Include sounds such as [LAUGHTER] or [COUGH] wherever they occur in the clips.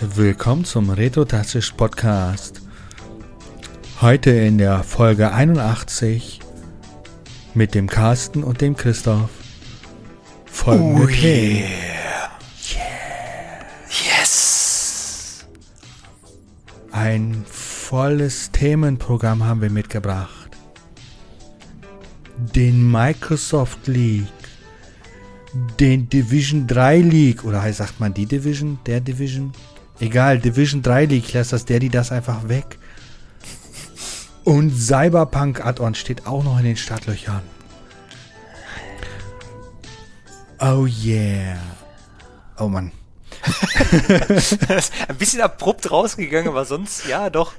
Willkommen zum Retrotastisch Podcast. Heute in der Folge 81 mit dem Carsten und dem Christoph. Folgende Oh Themen. Yes! Ein volles Themenprogramm haben wir mitgebracht. Den Microsoft League. Den Division 3 League. Oder heißt, sagt man die Division? Der Division? Egal, Division 3 League. Ich lasse das der, die das einfach weg. Und Cyberpunk Add-on steht auch noch in den Startlöchern. Oh yeah. Oh Mann. [LAUGHS] Ein bisschen abrupt rausgegangen, aber sonst, ja, doch.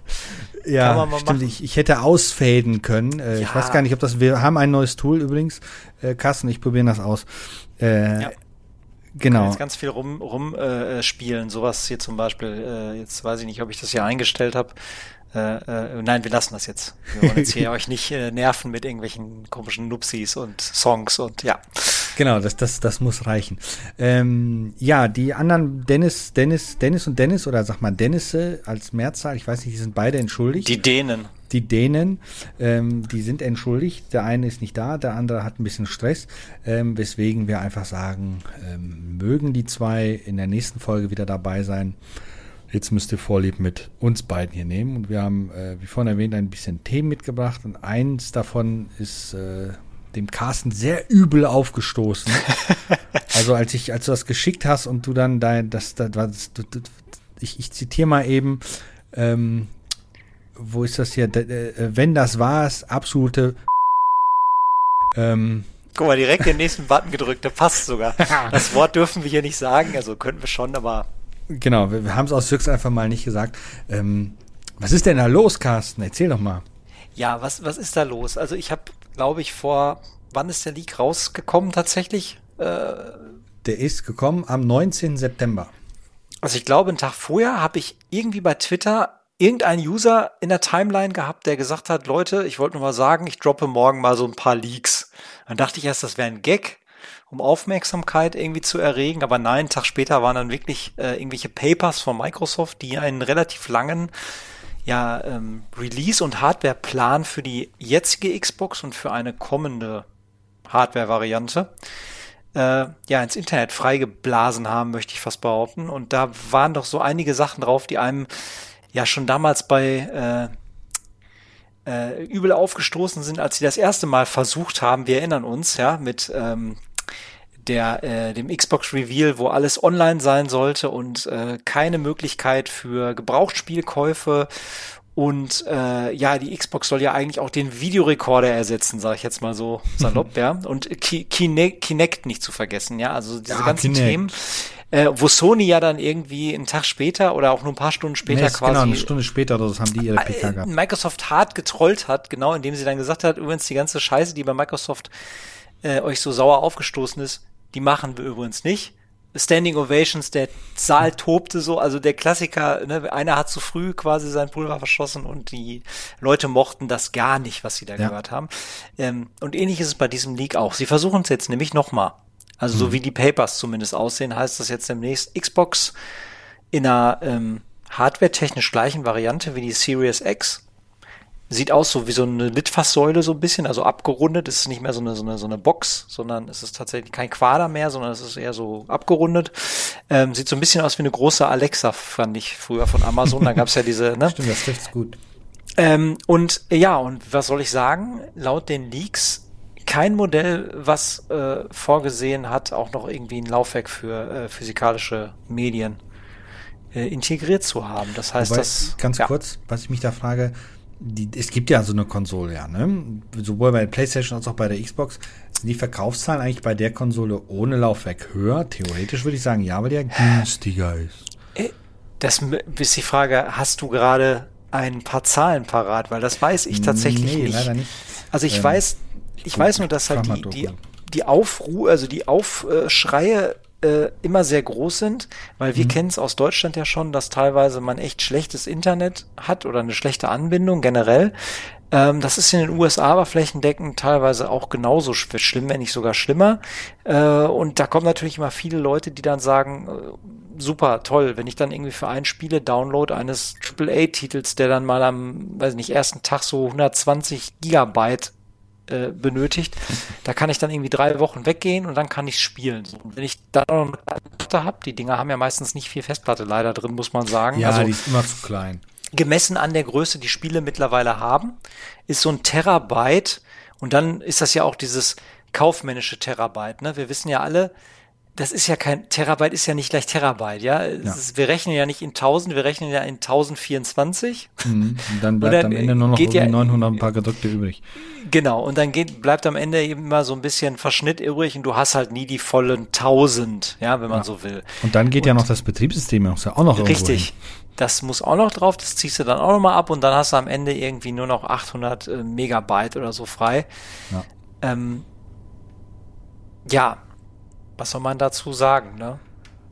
Ja, stimmt. Ich, ich hätte ausfaden können. Äh, Ich Ja. weiß gar nicht, ob das. Wir haben ein neues Tool übrigens. Äh, Carsten, ich probiere das aus. Äh, Ja. Genau. Jetzt ganz viel rum, rum äh, spielen. Sowas hier zum Beispiel, äh, jetzt weiß ich nicht, ob ich das hier eingestellt habe. Äh, äh, nein, wir lassen das jetzt. Wir wollen jetzt hier [LAUGHS] euch nicht äh, nerven mit irgendwelchen komischen Nupsis und Songs und ja. Genau, das, das, das muss reichen. Ähm, ja, die anderen Dennis, Dennis, Dennis und Dennis oder sag mal Dennisse als Mehrzahl, ich weiß nicht, die sind beide entschuldigt. Die Dänen. Die Dänen, ähm, die sind entschuldigt. Der eine ist nicht da, der andere hat ein bisschen Stress, ähm, weswegen wir einfach sagen, ähm, mögen die zwei in der nächsten Folge wieder dabei sein. Jetzt müsst ihr Vorlieb mit uns beiden hier nehmen. Und wir haben, äh, wie vorhin erwähnt, ein bisschen Themen mitgebracht. Und eins davon ist äh, dem Carsten sehr übel aufgestoßen. [LAUGHS] also als ich, als du das geschickt hast und du dann dein, das, das, das, das ich, ich zitiere mal eben, ähm, wo ist das hier? Äh, wenn das war's, absolute ähm, Guck mal, direkt den nächsten Button gedrückt, der passt sogar. [LAUGHS] Das Wort dürfen wir hier nicht sagen, also könnten wir schon, aber genau, wir, wir haben es aus Höchst einfach mal nicht gesagt. Ähm, was ist denn da los, Carsten? Erzähl doch mal. Ja, was, was ist da los? Also ich habe, glaube ich, vor, wann ist der Leak rausgekommen tatsächlich? Äh, Der ist gekommen am 19. September. also ich glaube, einen Tag vorher habe ich irgendwie bei Twitter irgendeinen User in der Timeline gehabt, der gesagt hat, Leute, ich wollte nur mal sagen, ich droppe morgen mal so ein paar Leaks. Dann dachte ich erst, das wäre ein Gag, um Aufmerksamkeit irgendwie zu erregen, aber nein, einen Tag später waren dann wirklich äh, irgendwelche Papers von Microsoft, die einen relativ langen ja, ähm, Release- und Hardwareplan für die jetzige Xbox und für eine kommende Hardware-Variante äh, ja ins Internet freigeblasen haben, möchte ich fast behaupten. Und da waren doch so einige Sachen drauf, die einem ja schon damals bei äh, äh, übel aufgestoßen sind, als sie das erste Mal versucht haben. Wir erinnern uns, ja, mit ähm, der, äh, dem Xbox Reveal, wo alles online sein sollte und äh, keine Möglichkeit für Gebrauchtspielkäufe. Und äh, ja, die Xbox soll ja eigentlich auch den Videorekorder ersetzen, sage ich jetzt mal so [LAUGHS] salopp, ja. Und Ki Kine Kinect nicht zu vergessen, ja. Also diese Ja, ganzen Kinect. Themen, äh, wo Sony ja dann irgendwie einen Tag später oder auch nur ein paar Stunden später Nee, quasi genau, eine Stunde später oder so haben die ihre PK äh, gehabt. Microsoft hart getrollt hat, genau, indem sie dann gesagt hat, übrigens die ganze Scheiße, die bei Microsoft äh, euch so sauer aufgestoßen ist, die machen wir übrigens nicht. Standing Ovations, der Saal tobte so, also der Klassiker, ne, einer hat zu früh quasi sein Pulver verschossen und die Leute mochten das gar nicht, was sie da Ja. gehört haben. Ähm, und ähnlich ist es bei diesem Leak auch. Sie versuchen es jetzt nämlich nochmal. Also so wie die Papers zumindest aussehen, heißt das jetzt demnächst Xbox in einer ähm, hardware-technisch gleichen Variante wie die Series X. Sieht aus so wie so eine Litfaßsäule so ein bisschen, also abgerundet. Es ist nicht mehr so eine, so eine, so eine Box, sondern es ist tatsächlich kein Quader mehr, sondern es ist eher so abgerundet. Ähm, sieht so ein bisschen aus wie eine große Alexa, fand ich früher von Amazon. Da gab's ja diese, ne? [LAUGHS] Stimmt, das trifft's gut. Ähm, und ja, und was soll ich sagen? Laut den Leaks kein Modell, was äh, vorgesehen hat, auch noch irgendwie ein Laufwerk für äh, physikalische Medien äh, integriert zu haben. Das heißt, Wobei, dass ganz ja, kurz, was ich mich da frage, die, es gibt ja so eine Konsole, ja, ne? Sowohl bei der PlayStation als auch bei der Xbox. Sind die Verkaufszahlen eigentlich bei der Konsole ohne Laufwerk höher? Theoretisch würde ich sagen, ja, weil die ja günstiger ist. Das m- ist die Frage, hast du gerade ein paar Zahlen parat? Weil das weiß ich tatsächlich nee, nicht. leider nicht. Also ich Ähm, weiß, ich guck- weiß nur, dass halt die, die, die Aufruhe, also die Aufschreie äh, immer sehr groß sind, weil Mhm. wir kennen es aus Deutschland ja schon, dass teilweise man echt schlechtes Internet hat oder eine schlechte Anbindung generell. Ähm, das ist in den USA aber flächendeckend teilweise auch genauso sch- schlimm, wenn nicht sogar schlimmer. Äh, und da kommen natürlich immer viele Leute, die dann sagen, äh, super toll, wenn ich dann irgendwie für ein Spiele-Download eines AAA-Titels, der dann mal am, weiß nicht, ersten Tag so 120 Gigabyte äh, benötigt, da kann ich dann irgendwie drei Wochen weggehen und dann kann ich spielen. So, und wenn ich dann noch eine Platte habe, die Dinger haben ja meistens nicht viel Festplatte leider drin, muss man sagen. Ja, also, die ist immer zu klein. Gemessen an der Größe, die Spiele mittlerweile haben, ist so ein Terabyte und dann ist das ja auch dieses kaufmännische Terabyte. Ne? Wir wissen ja alle, das ist ja kein Terabyte, ist ja nicht gleich Terabyte, ja. ja. Ist, wir rechnen ja nicht in 1000, wir rechnen ja in 1024. Mhm. dann bleibt dann am Ende nur noch ja, 900 ein paar gedrückte übrig. Genau, und dann geht, bleibt am Ende eben immer so ein bisschen Verschnitt übrig und du hast halt nie die vollen 1000, ja, wenn man ja. so will. Und dann geht und, ja noch das Betriebssystem ja auch noch Richtig. Das muss auch noch drauf, das ziehst du dann auch nochmal ab und dann hast du am Ende irgendwie nur noch 800 äh, Megabyte oder so frei. Ja. Ähm, ja, was soll man dazu sagen, ne?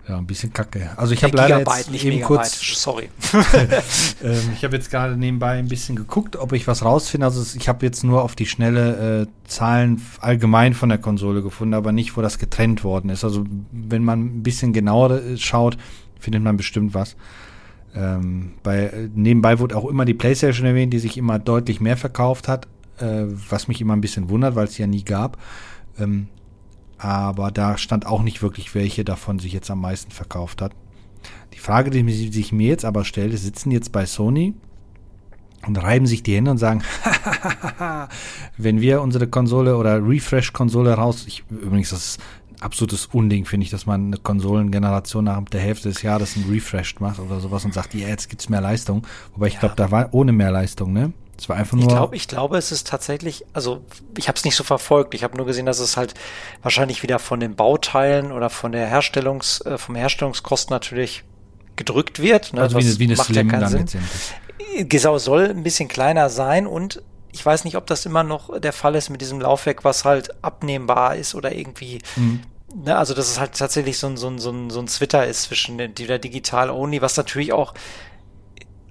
Ja, ein bisschen kacke. Also ich habe leider jetzt nicht eben Megabyte, kurz, sorry. [LAUGHS] [LAUGHS] ähm, ich habe jetzt gerade nebenbei ein bisschen geguckt, ob ich was rausfinde. Also ich habe jetzt nur auf die schnelle äh, Zahlen allgemein von der Konsole gefunden, aber nicht, wo das getrennt worden ist. Also wenn man ein bisschen genauer äh, schaut, findet man bestimmt was. Ähm, bei, äh, nebenbei wurde auch immer die PlayStation erwähnt, die sich immer deutlich mehr verkauft hat, äh, was mich immer ein bisschen wundert, weil es ja nie gab. Ähm, aber da stand auch nicht wirklich, welche davon sich jetzt am meisten verkauft hat. Die Frage, die sich mir jetzt aber stellt, ist, sitzen jetzt bei Sony und reiben sich die Hände und sagen, [LAUGHS] wenn wir unsere Konsole oder Refresh-Konsole raus, ich, übrigens, das ist ein absolutes Unding, finde ich, dass man eine Konsolengeneration nach der Hälfte des Jahres ein Refresh macht oder sowas und sagt, ja, jetzt gibt's mehr Leistung. Wobei ich ja. glaube, da war ohne mehr Leistung, ne? Es war einfach nur. Ich glaube, ich glaube, es ist tatsächlich, also ich habe es nicht so verfolgt. Ich habe nur gesehen, dass es halt wahrscheinlich wieder von den Bauteilen oder von der Herstellungs, äh, vom Herstellungskosten natürlich gedrückt wird. Ne? Also wie, wie eine Slim ja dann letztendlich. Genau, soll ein bisschen kleiner sein und ich weiß nicht, ob das immer noch der Fall ist mit diesem Laufwerk, was halt abnehmbar ist oder irgendwie. Mhm. Ne, also dass es halt tatsächlich so ein, so ein, so ein, so ein Twitter ist zwischen der, der Digital Only, was natürlich auch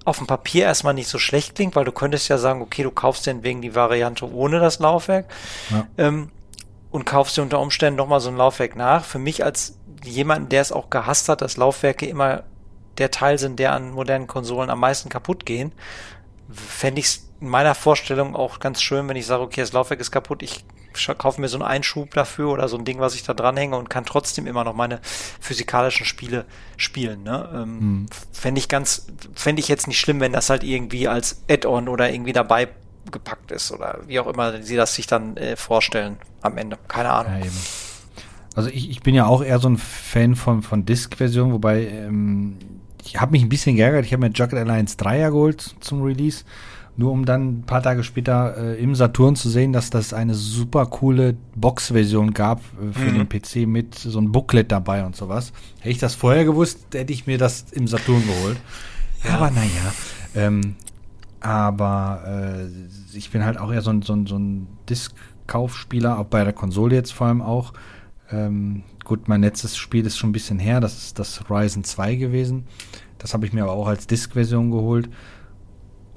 auf dem Papier erstmal nicht so schlecht klingt, weil du könntest ja sagen, okay, du kaufst den wegen die Variante ohne das Laufwerk ja. ähm, und kaufst dir unter Umständen nochmal so ein Laufwerk nach. Für mich als jemand, der es auch gehasst hat, dass Laufwerke immer der Teil sind, der an modernen Konsolen am meisten kaputt gehen, fände ich es in meiner Vorstellung auch ganz schön, wenn ich sage, okay, das Laufwerk ist kaputt, ich kaufe mir so einen Einschub dafür oder so ein Ding, was ich da dranhänge und kann trotzdem immer noch meine physikalischen Spiele spielen. Ne? Ähm, hm. Fände ich ganz, fände ich jetzt nicht schlimm, wenn das halt irgendwie als Add-on oder irgendwie dabei gepackt ist oder wie auch immer sie das sich dann äh, vorstellen am Ende. Keine Ahnung. Ja, also ich, ich bin ja auch eher so ein Fan von, von Disk-Version, wobei ähm, ich habe mich ein bisschen geärgert. Ich habe mir Jugged Alliance 3 ja geholt zum Release nur um dann ein paar Tage später äh, im Saturn zu sehen, dass das eine super coole Box-Version gab äh, für mhm. den PC mit so einem Booklet dabei und sowas. Hätte ich das vorher gewusst, hätte ich mir das im Saturn geholt. Ja. Aber naja. Ähm, aber äh, ich bin halt auch eher so ein, so ein, so ein Disk-Kaufspieler, auch bei der Konsole jetzt vor allem auch. Ähm, gut, mein letztes Spiel ist schon ein bisschen her, das ist das Ryzen 2 gewesen. Das habe ich mir aber auch als Disk-Version geholt.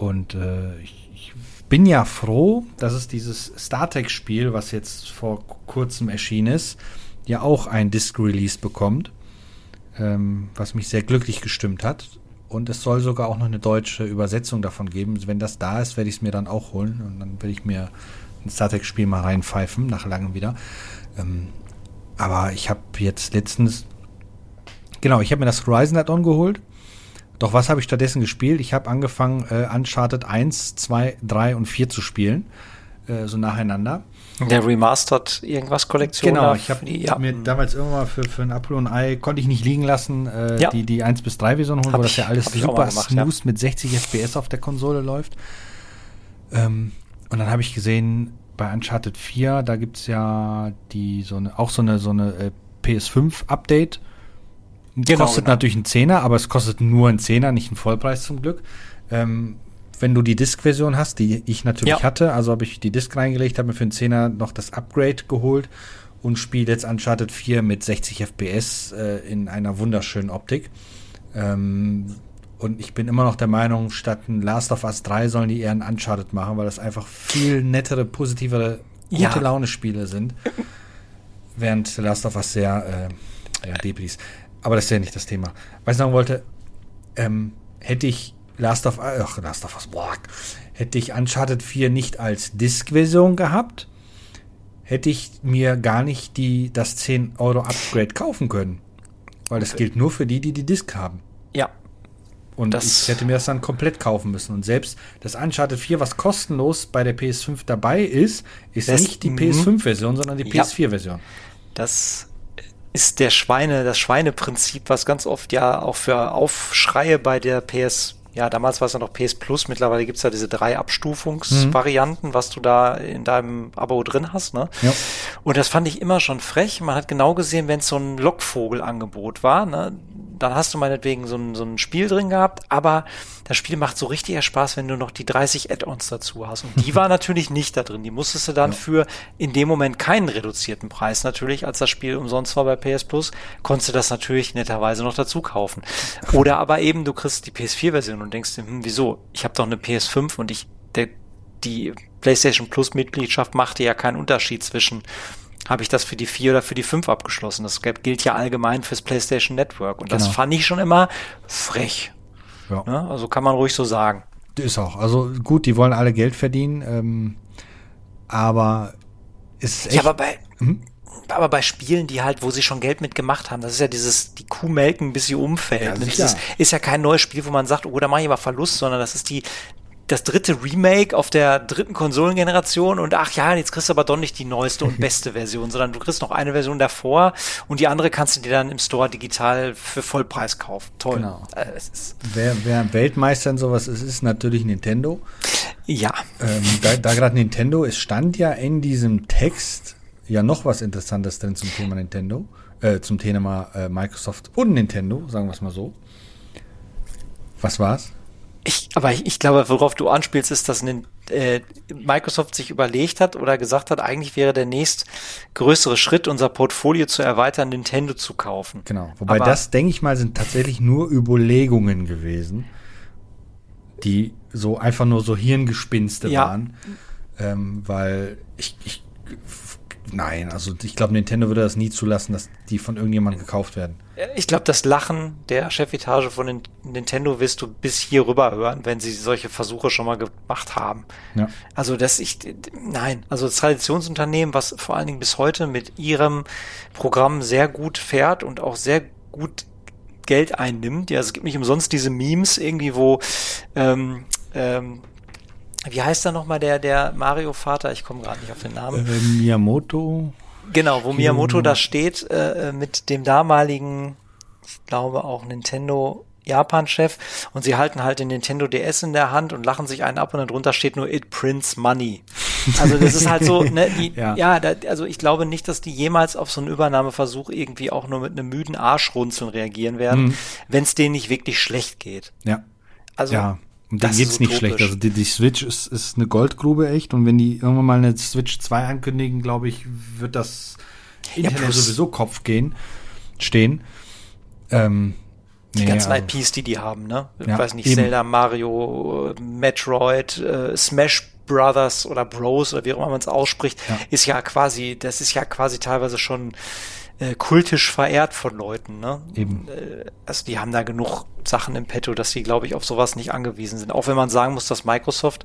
Und äh, ich, ich, bin ja froh, dass es dieses StarTech-Spiel, was jetzt vor kurzem erschienen ist, ja auch ein Disc-Release bekommt, ähm, was mich sehr glücklich gestimmt hat. Und es soll sogar auch noch eine deutsche Übersetzung davon geben. Wenn das da ist, werde ich es mir dann auch holen und dann werde ich mir ein StarTech-Spiel mal reinpfeifen, nach langem wieder. Ähm, aber ich habe jetzt letztens, genau, ich habe mir das Horizon Add-on geholt doch was habe ich stattdessen gespielt? Ich habe angefangen, äh, Uncharted 1, 2, 3 und 4 zu spielen. Äh, so nacheinander. Der Remastered irgendwas Kollektion. Genau, ich habe ja. mir damals irgendwann für, für ein Apple und Ei konnte ich nicht liegen lassen, äh, ja. die, die 1 bis 3 Version holen, wo das ja alles super gemacht, smooth ja. mit 60 FPS auf der Konsole läuft. Ähm, und dann habe ich gesehen, bei Uncharted 4, da gibt es ja die so eine, auch so eine, so eine äh, PS5-Update Genau, kostet genau. natürlich einen Zehner, aber es kostet nur einen Zehner, nicht einen Vollpreis zum Glück. Ähm, wenn du die Disk-Version hast, die ich natürlich ja. hatte, also habe ich die Disk reingelegt, habe mir für einen Zehner noch das Upgrade geholt und spiele jetzt Uncharted 4 mit 60 FPS äh, in einer wunderschönen Optik. Ähm, und ich bin immer noch der Meinung, statt ein Last of Us 3 sollen die eher ein Uncharted machen, weil das einfach viel nettere, positivere, gute ja. Laune-Spiele sind. Während Last of Us sehr, äh, ja, Debris. Aber das ist ja nicht das Thema. Was ich sagen wollte, ähm, hätte ich Last of ach, Last of Us, boah, hätte ich Uncharted 4 nicht als Disk-Version gehabt, hätte ich mir gar nicht die, das 10 Euro Upgrade kaufen können. Weil das gilt nur für die, die die Disk haben. Ja. Und das ich hätte mir das dann komplett kaufen müssen. Und selbst das Uncharted 4, was kostenlos bei der PS5 dabei ist, ist das, nicht die PS5-Version, sondern die PS4-Version. Das ist der Schweine, das Schweineprinzip, was ganz oft ja auch für Aufschreie bei der PS ja, damals war es ja noch PS Plus, mittlerweile gibt's ja diese drei Abstufungsvarianten, mhm. was du da in deinem Abo drin hast. Ne? Ja. Und das fand ich immer schon frech. Man hat genau gesehen, wenn es so ein Lockvogelangebot war, ne? Dann hast du meinetwegen so ein, so ein Spiel drin gehabt, aber das Spiel macht so richtig Spaß, wenn du noch die 30 Add-ons dazu hast. Und die [LAUGHS] war natürlich nicht da drin. Die musstest du dann ja. für in dem Moment keinen reduzierten Preis natürlich, als das Spiel umsonst war bei PS Plus, konntest du das natürlich netterweise noch dazu kaufen. Oder aber eben, du kriegst die PS4-Version und denkst dir, hm, wieso? Ich habe doch eine PS5 und ich, der, die PlayStation Plus Mitgliedschaft machte ja keinen Unterschied zwischen habe ich das für die 4 oder für die 5 abgeschlossen. Das gilt ja allgemein fürs PlayStation Network. Und genau. das fand ich schon immer frech. Ja. Ne? Also kann man ruhig so sagen. Ist auch. Also gut, die wollen alle Geld verdienen, ähm, aber ist echt. Ja, aber bei, hm? aber bei Spielen, die halt, wo sie schon Geld mitgemacht haben, das ist ja dieses, die Kuh melken, bis sie umfällt. Ja, das ist, ist, ja kein neues Spiel, wo man sagt, oh, da mache ich aber Verlust, sondern das ist die, das dritte Remake auf der dritten Konsolengeneration und ach ja, jetzt kriegst du aber doch nicht die neueste und [LAUGHS] beste Version, sondern du kriegst noch eine Version davor und die andere kannst du dir dann im Store digital für Vollpreis kaufen. Toll. Genau. Äh, wer, wer Weltmeister in sowas ist, ist natürlich Nintendo. Ja. Ähm, da da gerade Nintendo, es stand ja in diesem Text ja noch was Interessantes drin zum Thema Nintendo, äh, zum Thema äh, Microsoft und Nintendo, sagen wir es mal so. Was war's? Ich, aber ich, glaube, worauf du anspielst, ist, dass äh, Microsoft sich überlegt hat oder gesagt hat, eigentlich wäre der nächst größere Schritt, unser Portfolio zu erweitern, Nintendo zu kaufen. Genau. Wobei aber das, denke ich mal, sind tatsächlich nur Überlegungen gewesen, die so einfach nur so Hirngespinste ja. waren. Ähm, weil ich, ich Nein, also ich glaube, Nintendo würde das nie zulassen, dass die von irgendjemandem gekauft werden. Ich glaube, das Lachen der Chefetage von Nintendo wirst du bis hier rüber hören, wenn sie solche Versuche schon mal gemacht haben. Ja. Also das ich nein, also das Traditionsunternehmen, was vor allen Dingen bis heute mit ihrem Programm sehr gut fährt und auch sehr gut Geld einnimmt. Ja, es gibt nicht umsonst diese Memes irgendwie, wo ähm, ähm, wie heißt da nochmal der, der Mario-Vater? Ich komme gerade nicht auf den Namen. Äh, Miyamoto. Genau, wo Miyamoto da steht, äh, mit dem damaligen, ich glaube auch Nintendo Japan-Chef und sie halten halt den Nintendo DS in der Hand und lachen sich einen ab und dann drunter steht nur It prints money. Also das ist halt so, [LAUGHS] ne, die, ja, ja da, also ich glaube nicht, dass die jemals auf so einen Übernahmeversuch irgendwie auch nur mit einem müden Arschrunzeln reagieren werden, mhm. wenn es denen nicht wirklich schlecht geht. Ja. Also ja. Und denen geht's nicht schlecht. Also die, die Switch ist, ist eine Goldgrube echt. Und wenn die irgendwann mal eine Switch 2 ankündigen, glaube ich, wird das Internet ja, sowieso Kopf gehen, stehen. Ähm, die nee, ganzen also, IPs, die die haben, ne? Ich ja, weiß nicht, eben. Zelda, Mario, Metroid, äh, Smash Brothers oder Bros oder wie auch immer man es ausspricht, ja. ist ja quasi, das ist ja quasi teilweise schon äh, kultisch verehrt von Leuten. Ne? Eben. Äh, also die haben da genug Sachen im Petto, dass sie, glaube ich, auf sowas nicht angewiesen sind. Auch wenn man sagen muss, dass Microsoft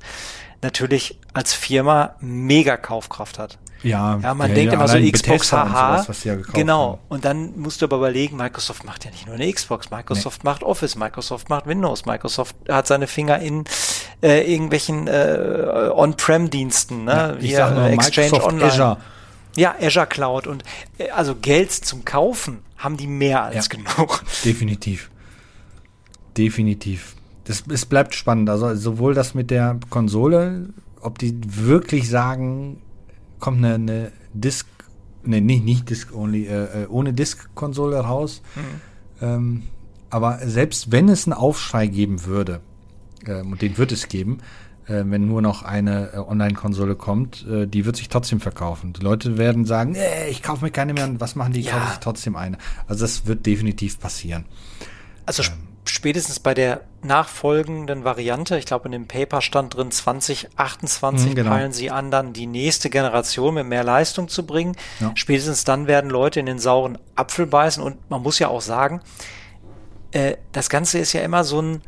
natürlich als Firma mega Kaufkraft hat. Ja, ja man denkt ja immer so Xbox, haha. Sowas, ja genau. Haben. Und dann musst du aber überlegen, Microsoft macht ja nicht nur eine Xbox, Microsoft nee. macht Office, Microsoft macht Windows, Microsoft hat seine Finger in äh, irgendwelchen äh, On-Prem-Diensten, ne? Ja, ich sag nur, Exchange Microsoft Online. Azure. Ja, Azure Cloud und äh, also Geld zum Kaufen haben die mehr als ja, genug. [LAUGHS] Definitiv. Definitiv. Das, es bleibt spannend. Also sowohl das mit der Konsole, ob die wirklich sagen, kommt eine, eine Disk, ne, nicht, nicht Disk only, äh, äh ohne Disk-Konsole raus. Mhm. Ähm, aber selbst wenn es einen Aufschrei geben würde, ähm, und den wird es geben, äh, wenn nur noch eine äh, Online-Konsole kommt, äh, die wird sich trotzdem verkaufen. Die Leute werden sagen, nee, ich kaufe mir keine mehr. Und was machen die? Ja. Kaufe ich trotzdem eine. Also das wird definitiv passieren. Also ähm. spätestens bei der nachfolgenden Variante, ich glaube in dem Paper stand drin 2028 Mhm, genau. peilen sie an, dann die nächste Generation mit mehr Leistung zu bringen. Ja. Spätestens dann werden Leute in den sauren Apfel beißen und man muss ja auch sagen, äh, das Ganze ist ja immer so ein,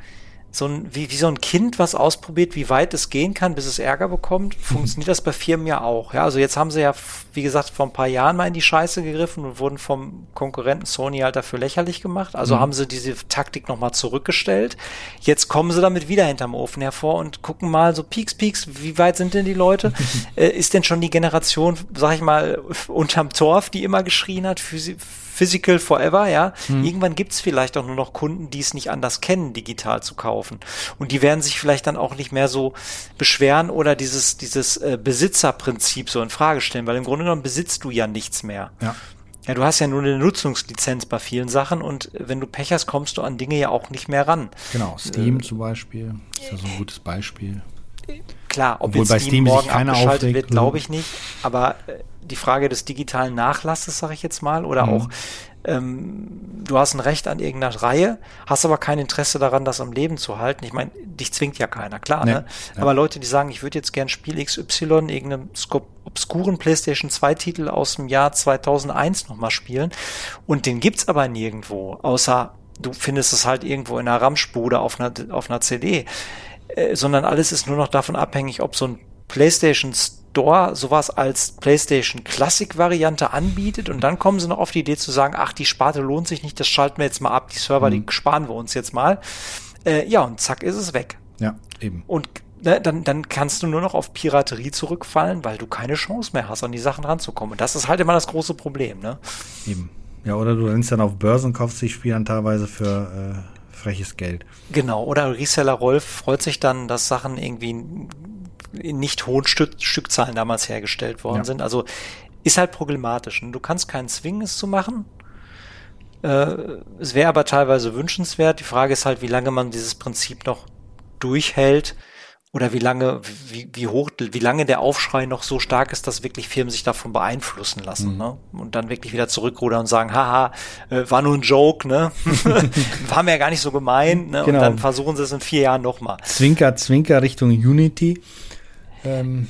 so ein, wie, wie so ein Kind, was ausprobiert, wie weit es gehen kann, bis es Ärger bekommt, funktioniert das bei Firmen ja auch. Ja, also jetzt haben sie ja, wie gesagt, vor ein paar Jahren mal in die Scheiße gegriffen und wurden vom Konkurrenten Sony halt dafür lächerlich gemacht. Also haben sie diese Taktik nochmal zurückgestellt. Jetzt kommen sie damit wieder hinterm Ofen hervor und gucken mal so Peaks, Peaks, wie weit sind denn die Leute? [LAUGHS] äh, ist denn schon die Generation, sag ich mal, unterm Torf, die immer geschrien hat, Physi Physical Forever, ja. Irgendwann gibt's vielleicht auch nur noch Kunden, die es nicht anders kennen, digital zu kaufen. Und die werden sich vielleicht dann auch nicht mehr so beschweren oder dieses, dieses äh, Besitzerprinzip so in Frage stellen, weil im Grunde genommen besitzt du ja nichts mehr. Ja. Ja, du hast ja nur eine Nutzungslizenz bei vielen Sachen und wenn du Pech hast, kommst du an Dinge ja auch nicht mehr ran. Genau, Steam zum Beispiel ist ja so ein gutes Beispiel. Klar, ob Obwohl jetzt bei Steam morgen keiner abgeschaltet aufregt, wird, glaube ich nicht. Aber äh, die Frage des digitalen Nachlasses, sage ich jetzt mal, oder Mhm. auch ähm, du hast ein Recht an irgendeiner Reihe, hast aber kein Interesse daran, das am Leben zu halten. Ich meine, dich zwingt ja keiner, klar. Nee, Ne? ja. Aber Leute, die sagen, ich würde jetzt gern Spiel XY, irgendeinem obskuren PlayStation 2 Titel aus dem Jahr 2001 nochmal spielen und den gibt's aber nirgendwo, außer du findest es halt irgendwo in einer Ramschbude auf einer, auf einer CD äh, sondern alles ist nur noch davon abhängig, ob so ein PlayStation Store sowas als PlayStation Classic Variante anbietet und dann kommen sie noch auf die Idee zu sagen, ach, die Sparte lohnt sich nicht, das schalten wir jetzt mal ab, die Server, die sparen wir uns jetzt mal. Äh, ja, und zack ist es weg. Ja, eben. Und ne, dann, dann kannst du nur noch auf Piraterie zurückfallen, weil du keine Chance mehr hast, an die Sachen ranzukommen. Und das ist halt immer das große Problem, ne? Eben. Ja, oder du rennst dann auf Börsen, kaufst dich Spiele dann teilweise für äh, freches Geld. Genau, oder Reseller Rolf freut sich dann, dass Sachen irgendwie in nicht hohen Stück, Stückzahlen damals hergestellt worden Ja. sind. Also ist halt problematisch. Und Du kannst keinen zwingen, es zu machen. Äh, es wäre aber teilweise wünschenswert. Die Frage ist halt, wie lange man dieses Prinzip noch durchhält oder wie lange, wie, wie hoch, wie lange der Aufschrei noch so stark ist, dass wirklich Firmen sich davon beeinflussen lassen, Mhm. ne? Und dann wirklich wieder zurückrudern und sagen, haha, äh, war nur ein Joke, ne? [LAUGHS] war mir ja gar nicht so gemein, ne? Genau. Und dann versuchen sie es in vier Jahren nochmal. Zwinker, Zwinker Richtung Unity. Ähm,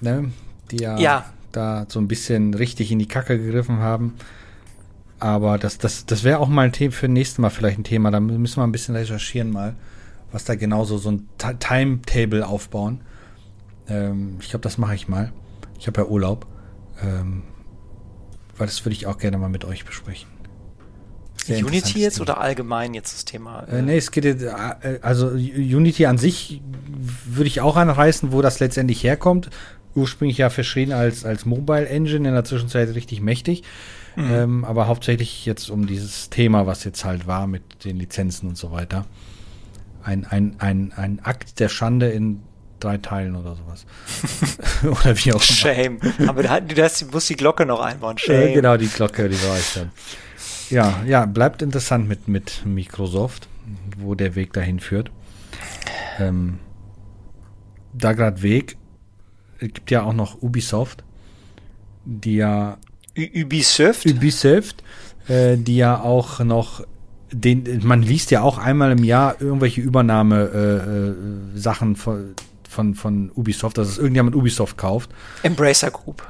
ne, die ja, Ja. da so ein bisschen richtig in die Kacke gegriffen haben. Aber das, das, das wäre auch mal ein Thema für nächstes Mal vielleicht ein Thema. Da müssen wir ein bisschen recherchieren mal, was da genauso so ein Ti- Timetable aufbauen. Ähm, ich glaube, das mache ich mal. Ich habe ja Urlaub. Ähm, weil das würde ich auch gerne mal mit euch besprechen. Sehr Unity jetzt Thema. oder allgemein jetzt das Thema? Äh, nee, es geht jetzt, äh, also Unity an sich würde ich auch anreißen, wo das letztendlich herkommt. Ursprünglich ja verschrien als, als Mobile Engine, in der Zwischenzeit richtig mächtig. Ähm, aber hauptsächlich jetzt um dieses Thema, was jetzt halt war mit den Lizenzen und so weiter. Ein, ein, ein, ein Akt der Schande in drei Teilen oder sowas. [LAUGHS] oder wie auch immer. Shame. Aber da, du hast, musst die Glocke noch einbauen. Shame. Äh, genau, die Glocke, die war ich dann. Ja, ja, bleibt interessant mit, mit Microsoft, wo der Weg dahin führt. Ähm, da gerade Weg, es gibt ja auch noch Ubisoft, die ja Ubisoft? Ubisoft, äh, die ja auch noch den, man liest ja auch einmal im Jahr irgendwelche Übernahme äh, äh, von, von, von Ubisoft, dass es irgendjemand Ubisoft kauft. Embracer Group.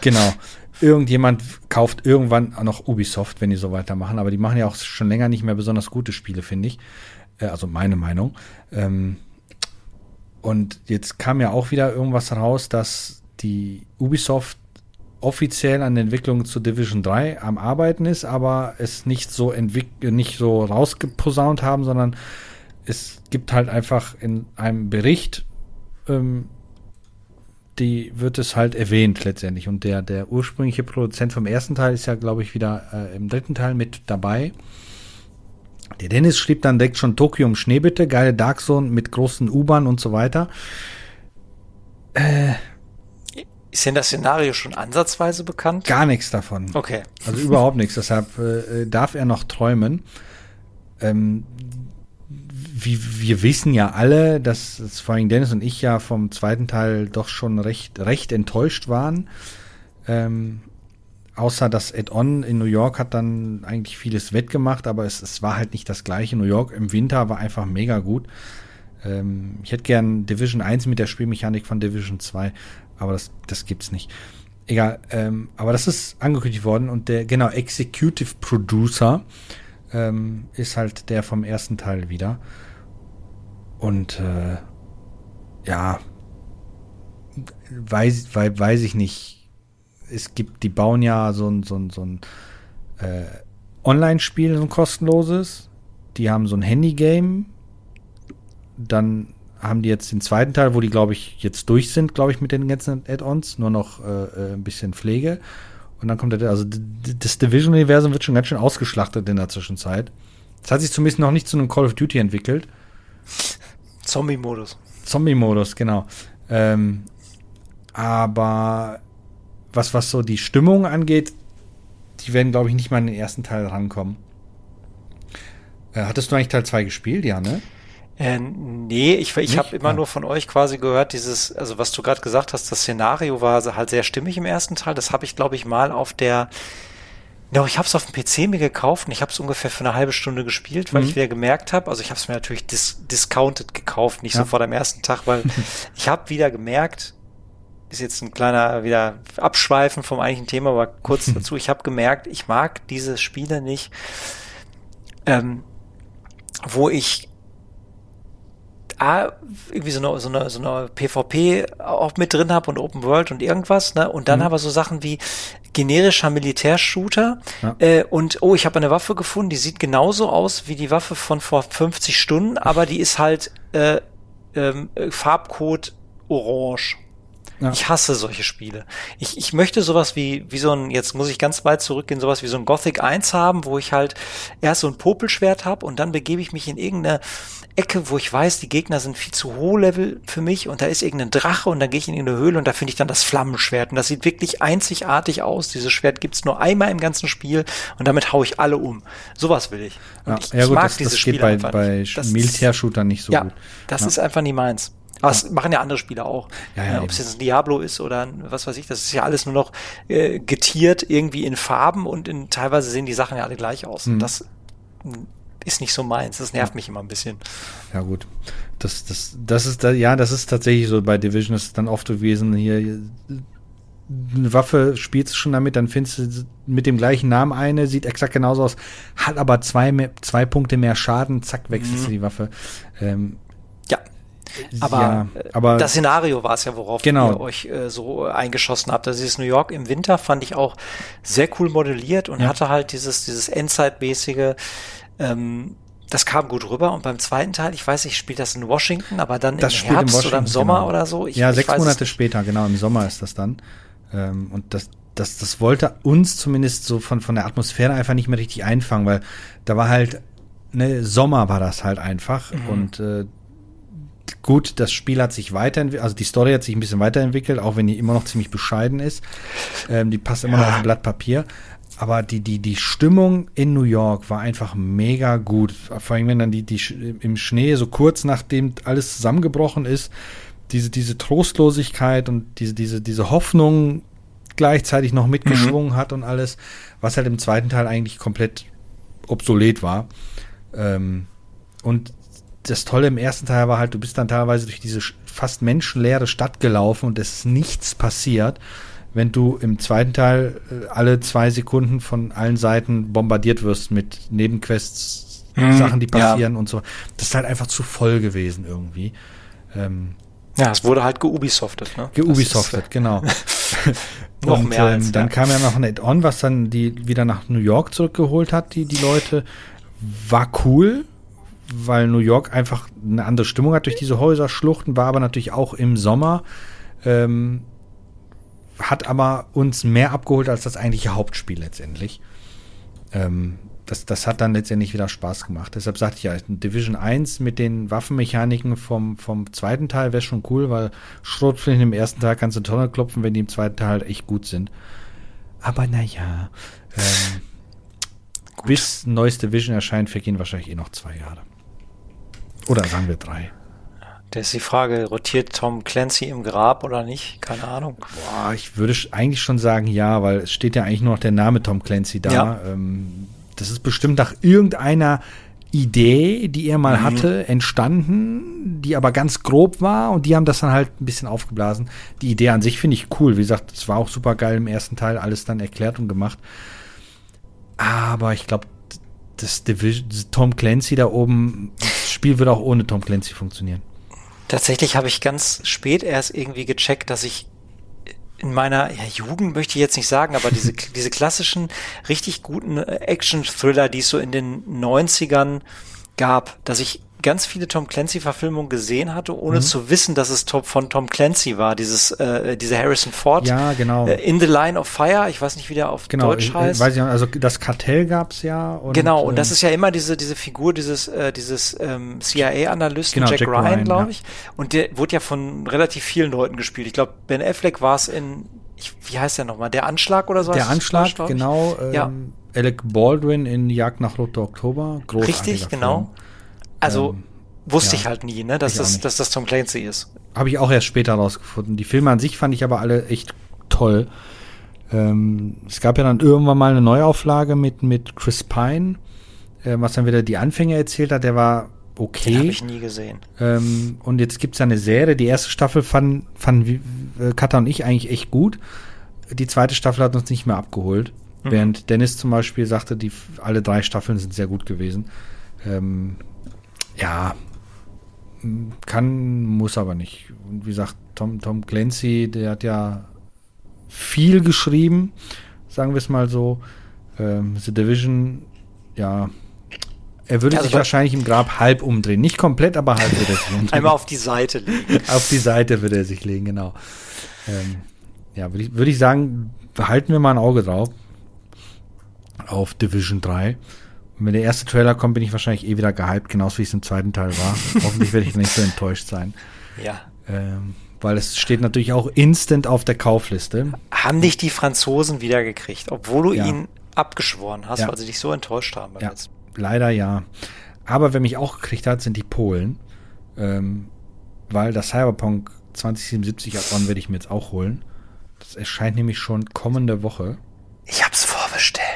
Genau. Irgendjemand kauft irgendwann noch Ubisoft, wenn die so weitermachen. Aber die machen ja auch schon länger nicht mehr besonders gute Spiele, finde ich. Äh, also meine Meinung. Ähm, und jetzt kam ja auch wieder irgendwas raus, dass die Ubisoft offiziell an der Entwicklung zu Division 3 am Arbeiten ist, aber es nicht so entwick nicht so rausgeposaunt haben, sondern es gibt halt einfach in einem Bericht ähm, die wird es halt erwähnt letztendlich. Und der, der ursprüngliche Produzent vom ersten Teil ist ja, glaube ich, wieder äh, im dritten Teil mit dabei. Der Dennis schrieb dann direkt schon Tokio um Schneebitte, geile Dark Zone mit großen U-Bahn und so weiter. Ist denn das Szenario schon ansatzweise bekannt? Gar nichts davon. Okay. Also überhaupt nichts. Deshalb äh, darf er noch träumen. Ähm, wie, wir wissen ja alle, dass, dass vor allem Dennis und ich ja vom zweiten Teil doch schon recht, recht enttäuscht waren. Ähm, außer das Add-on in New York hat dann eigentlich vieles wettgemacht, aber es, es war halt nicht das gleiche. New York im Winter war einfach mega gut. Ähm, ich hätte gern Division 1 mit der Spielmechanik von Division 2, aber das, das gibt's nicht. Egal, ähm, aber das ist angekündigt worden und der, genau, Executive Producer ähm, ist halt der vom ersten Teil wieder. Und äh, ja, weiß, weiß, weiß ich nicht. Es gibt, die bauen ja so ein, so ein, so ein äh, Online-Spiel, so ein kostenloses. Die haben so ein Handy-Game. Dann haben die jetzt den zweiten Teil, wo die, glaube ich, jetzt durch sind, glaube ich, mit den ganzen Add-ons. Nur noch äh, äh ein bisschen Pflege. Und dann kommt der, also das Division-Universum wird schon ganz schön ausgeschlachtet in der Zwischenzeit. Es hat sich zumindest noch nicht zu einem Call of Duty entwickelt. Zombie-Modus. Zombie-Modus, genau. Ähm, aber was, was so die Stimmung angeht, die werden, glaube ich, nicht mal in den ersten Teil rankommen. Äh, hattest du eigentlich Teil 2 gespielt, ja, ne? Äh, nee, ich, ich habe immer ja. nur von euch quasi gehört, dieses, also was du gerade gesagt hast, das Szenario war halt sehr stimmig im ersten Teil. Das habe ich, glaube ich, mal auf der ja, ich habe es auf dem PC mir gekauft und ich habe es ungefähr für eine halbe Stunde gespielt, weil mhm. ich wieder gemerkt habe, also ich habe es mir natürlich dis discounted gekauft, nicht ja. sofort am ersten Tag, weil [LAUGHS] ich habe wieder gemerkt, ist jetzt ein kleiner wieder Abschweifen vom eigentlichen Thema, aber kurz [LAUGHS] dazu, ich habe gemerkt, ich mag diese Spiele nicht, ähm, wo ich A, irgendwie so eine, so eine, so eine PvP auch mit drin habe und Open World und irgendwas, ne? Und dann mhm. aber so Sachen wie generischer Militärshooter ja. äh, und oh, ich habe eine Waffe gefunden, die sieht genauso aus wie die Waffe von vor 50 Stunden, aber die ist halt äh, ähm, Farbcode orange. Ja. Ich hasse solche Spiele. Ich, ich möchte sowas wie, wie so ein, jetzt muss ich ganz weit zurückgehen, sowas wie so ein Gothic 1 haben, wo ich halt erst so ein Popelschwert habe und dann begebe ich mich in irgendeine Ecke, wo ich weiß, die Gegner sind viel zu hoch Level für mich und da ist irgendein Drache und dann gehe ich in irgendeine Höhle und da finde ich dann das Flammenschwert und das sieht wirklich einzigartig aus. Dieses Schwert gibt's nur einmal im ganzen Spiel und damit hau ich alle um. Sowas will ich. Ja, ich, ja, gut, mag das, diese das Spiele bei, bei Militär-Shootern nicht so ja, gut. Das ja. ist einfach nie meins. Aber das machen ja andere Spieler auch. Ja, ja, Ob es jetzt ein Diablo ist oder ein, was weiß ich, das ist ja alles nur noch äh, getiert irgendwie in Farben und in, teilweise sehen die Sachen ja alle gleich aus. Mhm. Und das ist nicht so meins. Das nervt mich immer ein bisschen. Ja, gut. Das, das, das ist da, ja, das ist tatsächlich so bei Division ist dann oft gewesen, hier eine Waffe spielst du schon damit, dann findest du mit dem gleichen Namen eine, sieht exakt genauso aus, hat aber zwei, mehr, zwei Punkte mehr Schaden, zack, wechselst mhm. du die Waffe. Ähm, ja. Aber, ja, aber das Szenario war es ja, worauf genau. ihr euch äh, so eingeschossen habt. Also dieses New York im Winter fand ich auch sehr cool modelliert und ja. hatte halt dieses, dieses Endzeit-mäßige, ähm, das kam gut rüber und beim zweiten Teil, ich weiß nicht, spielt das in Washington, aber dann das im Herbst oder im Sommer genau. oder so. Ich, ja, sechs Monate später, genau, im Sommer ist das dann. Ähm, und das, das, das wollte uns zumindest so von, von der Atmosphäre einfach nicht mehr richtig einfangen, weil da war halt, ne, Sommer war das halt einfach mhm. und äh, gut, das Spiel hat sich weiterentwickelt, also die Story hat sich ein bisschen weiterentwickelt, auch wenn die immer noch ziemlich bescheiden ist. Ähm, die passt immer ja. noch auf ein Blatt Papier aber die, die, die Stimmung in New York war einfach mega gut. Vor allem, wenn dann die, die im Schnee, so kurz nachdem alles zusammengebrochen ist, diese, diese Trostlosigkeit und diese, diese, diese Hoffnung gleichzeitig noch mitgeschwungen mhm. hat und alles, was halt im zweiten Teil eigentlich komplett obsolet war. Ähm, und das Tolle im ersten Teil war halt, du bist dann teilweise durch diese fast menschenleere Stadt gelaufen und es ist nichts passiert wenn du im zweiten Teil äh, alle zwei Sekunden von allen Seiten bombardiert wirst mit Nebenquests, hm, Sachen, die passieren ja. und so. Das ist halt einfach zu voll gewesen irgendwie. Ähm, ja, es wurde halt geubisoftet, ne? Geubisoftet, genau. [LAUGHS] noch und, mehr. Als, ähm, dann ja. kam ja noch ein Add-on, was dann die wieder nach New York zurückgeholt hat, die, die Leute. War cool, weil New York einfach eine andere Stimmung hat durch diese Häuserschluchten, war aber natürlich auch im Sommer. Ähm, hat aber uns mehr abgeholt als das eigentliche Hauptspiel letztendlich. Ähm, das, das hat dann letztendlich wieder Spaß gemacht. Deshalb sagte ich ja, Division 1 mit den Waffenmechaniken vom, vom zweiten Teil wäre schon cool, weil Schrotflinten im ersten Teil kannst du Tonne klopfen, wenn die im zweiten Teil halt echt gut sind. Aber naja, ähm, bis neues Division erscheint, vergehen wahrscheinlich eh noch zwei Jahre. Oder sagen wir drei. Das ist die Frage, rotiert Tom Clancy im Grab oder nicht? Keine Ahnung. Boah, ich würde eigentlich schon sagen ja, weil es steht ja eigentlich nur noch der Name Tom Clancy da. Ja. Ähm, das ist bestimmt nach irgendeiner Idee, die er mal mhm. hatte, entstanden, die aber ganz grob war und die haben das dann halt ein bisschen aufgeblasen. Die Idee an sich finde ich cool. Wie gesagt, es war auch super geil im ersten Teil, alles dann erklärt und gemacht. Aber ich glaube, das Division, Tom Clancy da oben, das Spiel wird auch ohne Tom Clancy funktionieren. Tatsächlich habe ich ganz spät erst irgendwie gecheckt, dass ich in meiner ja, Jugend möchte ich jetzt nicht sagen, aber diese, [LAUGHS] diese klassischen, richtig guten Action-Thriller, die es so in den 90ern gab, dass ich ganz viele Tom Clancy-Verfilmungen gesehen hatte, ohne mhm. zu wissen, dass es Top von Tom Clancy war. Dieses, äh, diese Harrison Ford. Ja, genau. Äh, In the Line of Fire. Ich weiß nicht, wie der auf genau, Deutsch heißt. Weiß ich, also das Kartell gab's ja. Und, genau. Und das ähm, ist ja immer diese diese Figur dieses äh, dieses ähm, CIA-Analysten genau, Jack, Jack, Ryan, Ryan glaube ich. Ja. Und der wurde ja von relativ vielen Leuten gespielt. Ich glaube, Ben Affleck war es in ich, wie heißt der nochmal? Der Anschlag oder so? Der Anschlag, genau. Ähm, ja. Alec Baldwin in Jagd nach Roter Oktober. Richtig, genau. Film. Also ähm, wusste ja, ich halt nie, ne, dass, das, dass das Tom Clancy ist. Habe ich auch erst später rausgefunden. Die Filme an sich fand ich aber alle echt toll. Ähm, es gab ja dann irgendwann mal eine Neuauflage mit, mit Chris Pine, äh, was dann wieder die Anfänge erzählt hat. Der war okay. Den habe ich nie gesehen. Ähm, und jetzt gibt's ja eine Serie. Die erste Staffel fanden, fanden äh, Katha und ich eigentlich echt gut. Die zweite Staffel hat uns nicht mehr abgeholt. Mhm. Während Dennis zum Beispiel sagte, die alle drei Staffeln sind sehr gut gewesen. Ähm, ja, kann, muss aber nicht. Und wie gesagt, Tom, Tom Clancy, der hat ja viel geschrieben, sagen wir es mal so. Ähm, The Division, ja, er würde also sich wahrscheinlich im Grab halb umdrehen. Nicht komplett, aber halb würde er sich [LAUGHS] umdrehen. Einmal auf die Seite legen. [LAUGHS] auf die Seite würde er sich legen, genau. Ähm, ja, würde ich, würd ich sagen, behalten wir mal ein Auge drauf. Auf Division 3. Und wenn der erste Trailer kommt, bin ich wahrscheinlich eh wieder gehypt, genauso wie es im zweiten Teil war. [LAUGHS] Hoffentlich werde ich nicht so enttäuscht sein. Ja. Ähm, weil es steht natürlich auch instant auf der Kaufliste. Haben dich die Franzosen wiedergekriegt, obwohl du ja. ihn abgeschworen hast, ja. weil sie dich so enttäuscht haben. ja. Leider ja. Aber wer mich auch gekriegt hat, sind die Polen. Ähm, weil das Cyberpunk 2077 Add-on werde ich mir jetzt auch holen. Das erscheint nämlich schon kommende Woche. Ich hab's vorbestellt.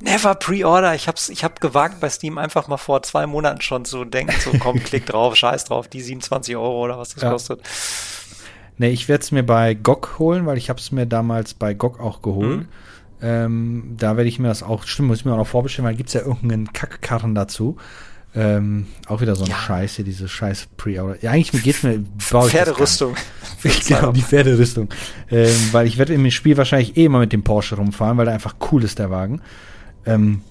Never Pre-Order. Ich hab's, ich hab gewagt bei Steam einfach mal vor zwei Monaten schon zu denken, so komm, [LAUGHS] klick drauf, scheiß drauf, die 27 Euro oder was das ja. kostet. Nee, ich werde es mir bei GOG holen, weil ich habe es mir damals bei GOG auch geholt. Mhm. Ähm, da werde ich mir das auch, stimmt, muss ich mir auch noch vorbestellen, weil gibt's ja irgendeinen Kackkarren dazu. Ähm, auch wieder so eine ja. Scheiße, diese scheiß Pre-Order. Ja, eigentlich geht's mir, Pferderüstung. [LAUGHS] genau, die Pferderüstung. Ähm, weil ich werde im Spiel wahrscheinlich eh immer mit dem Porsche rumfahren, weil der einfach cool ist, der Wagen. Ähm,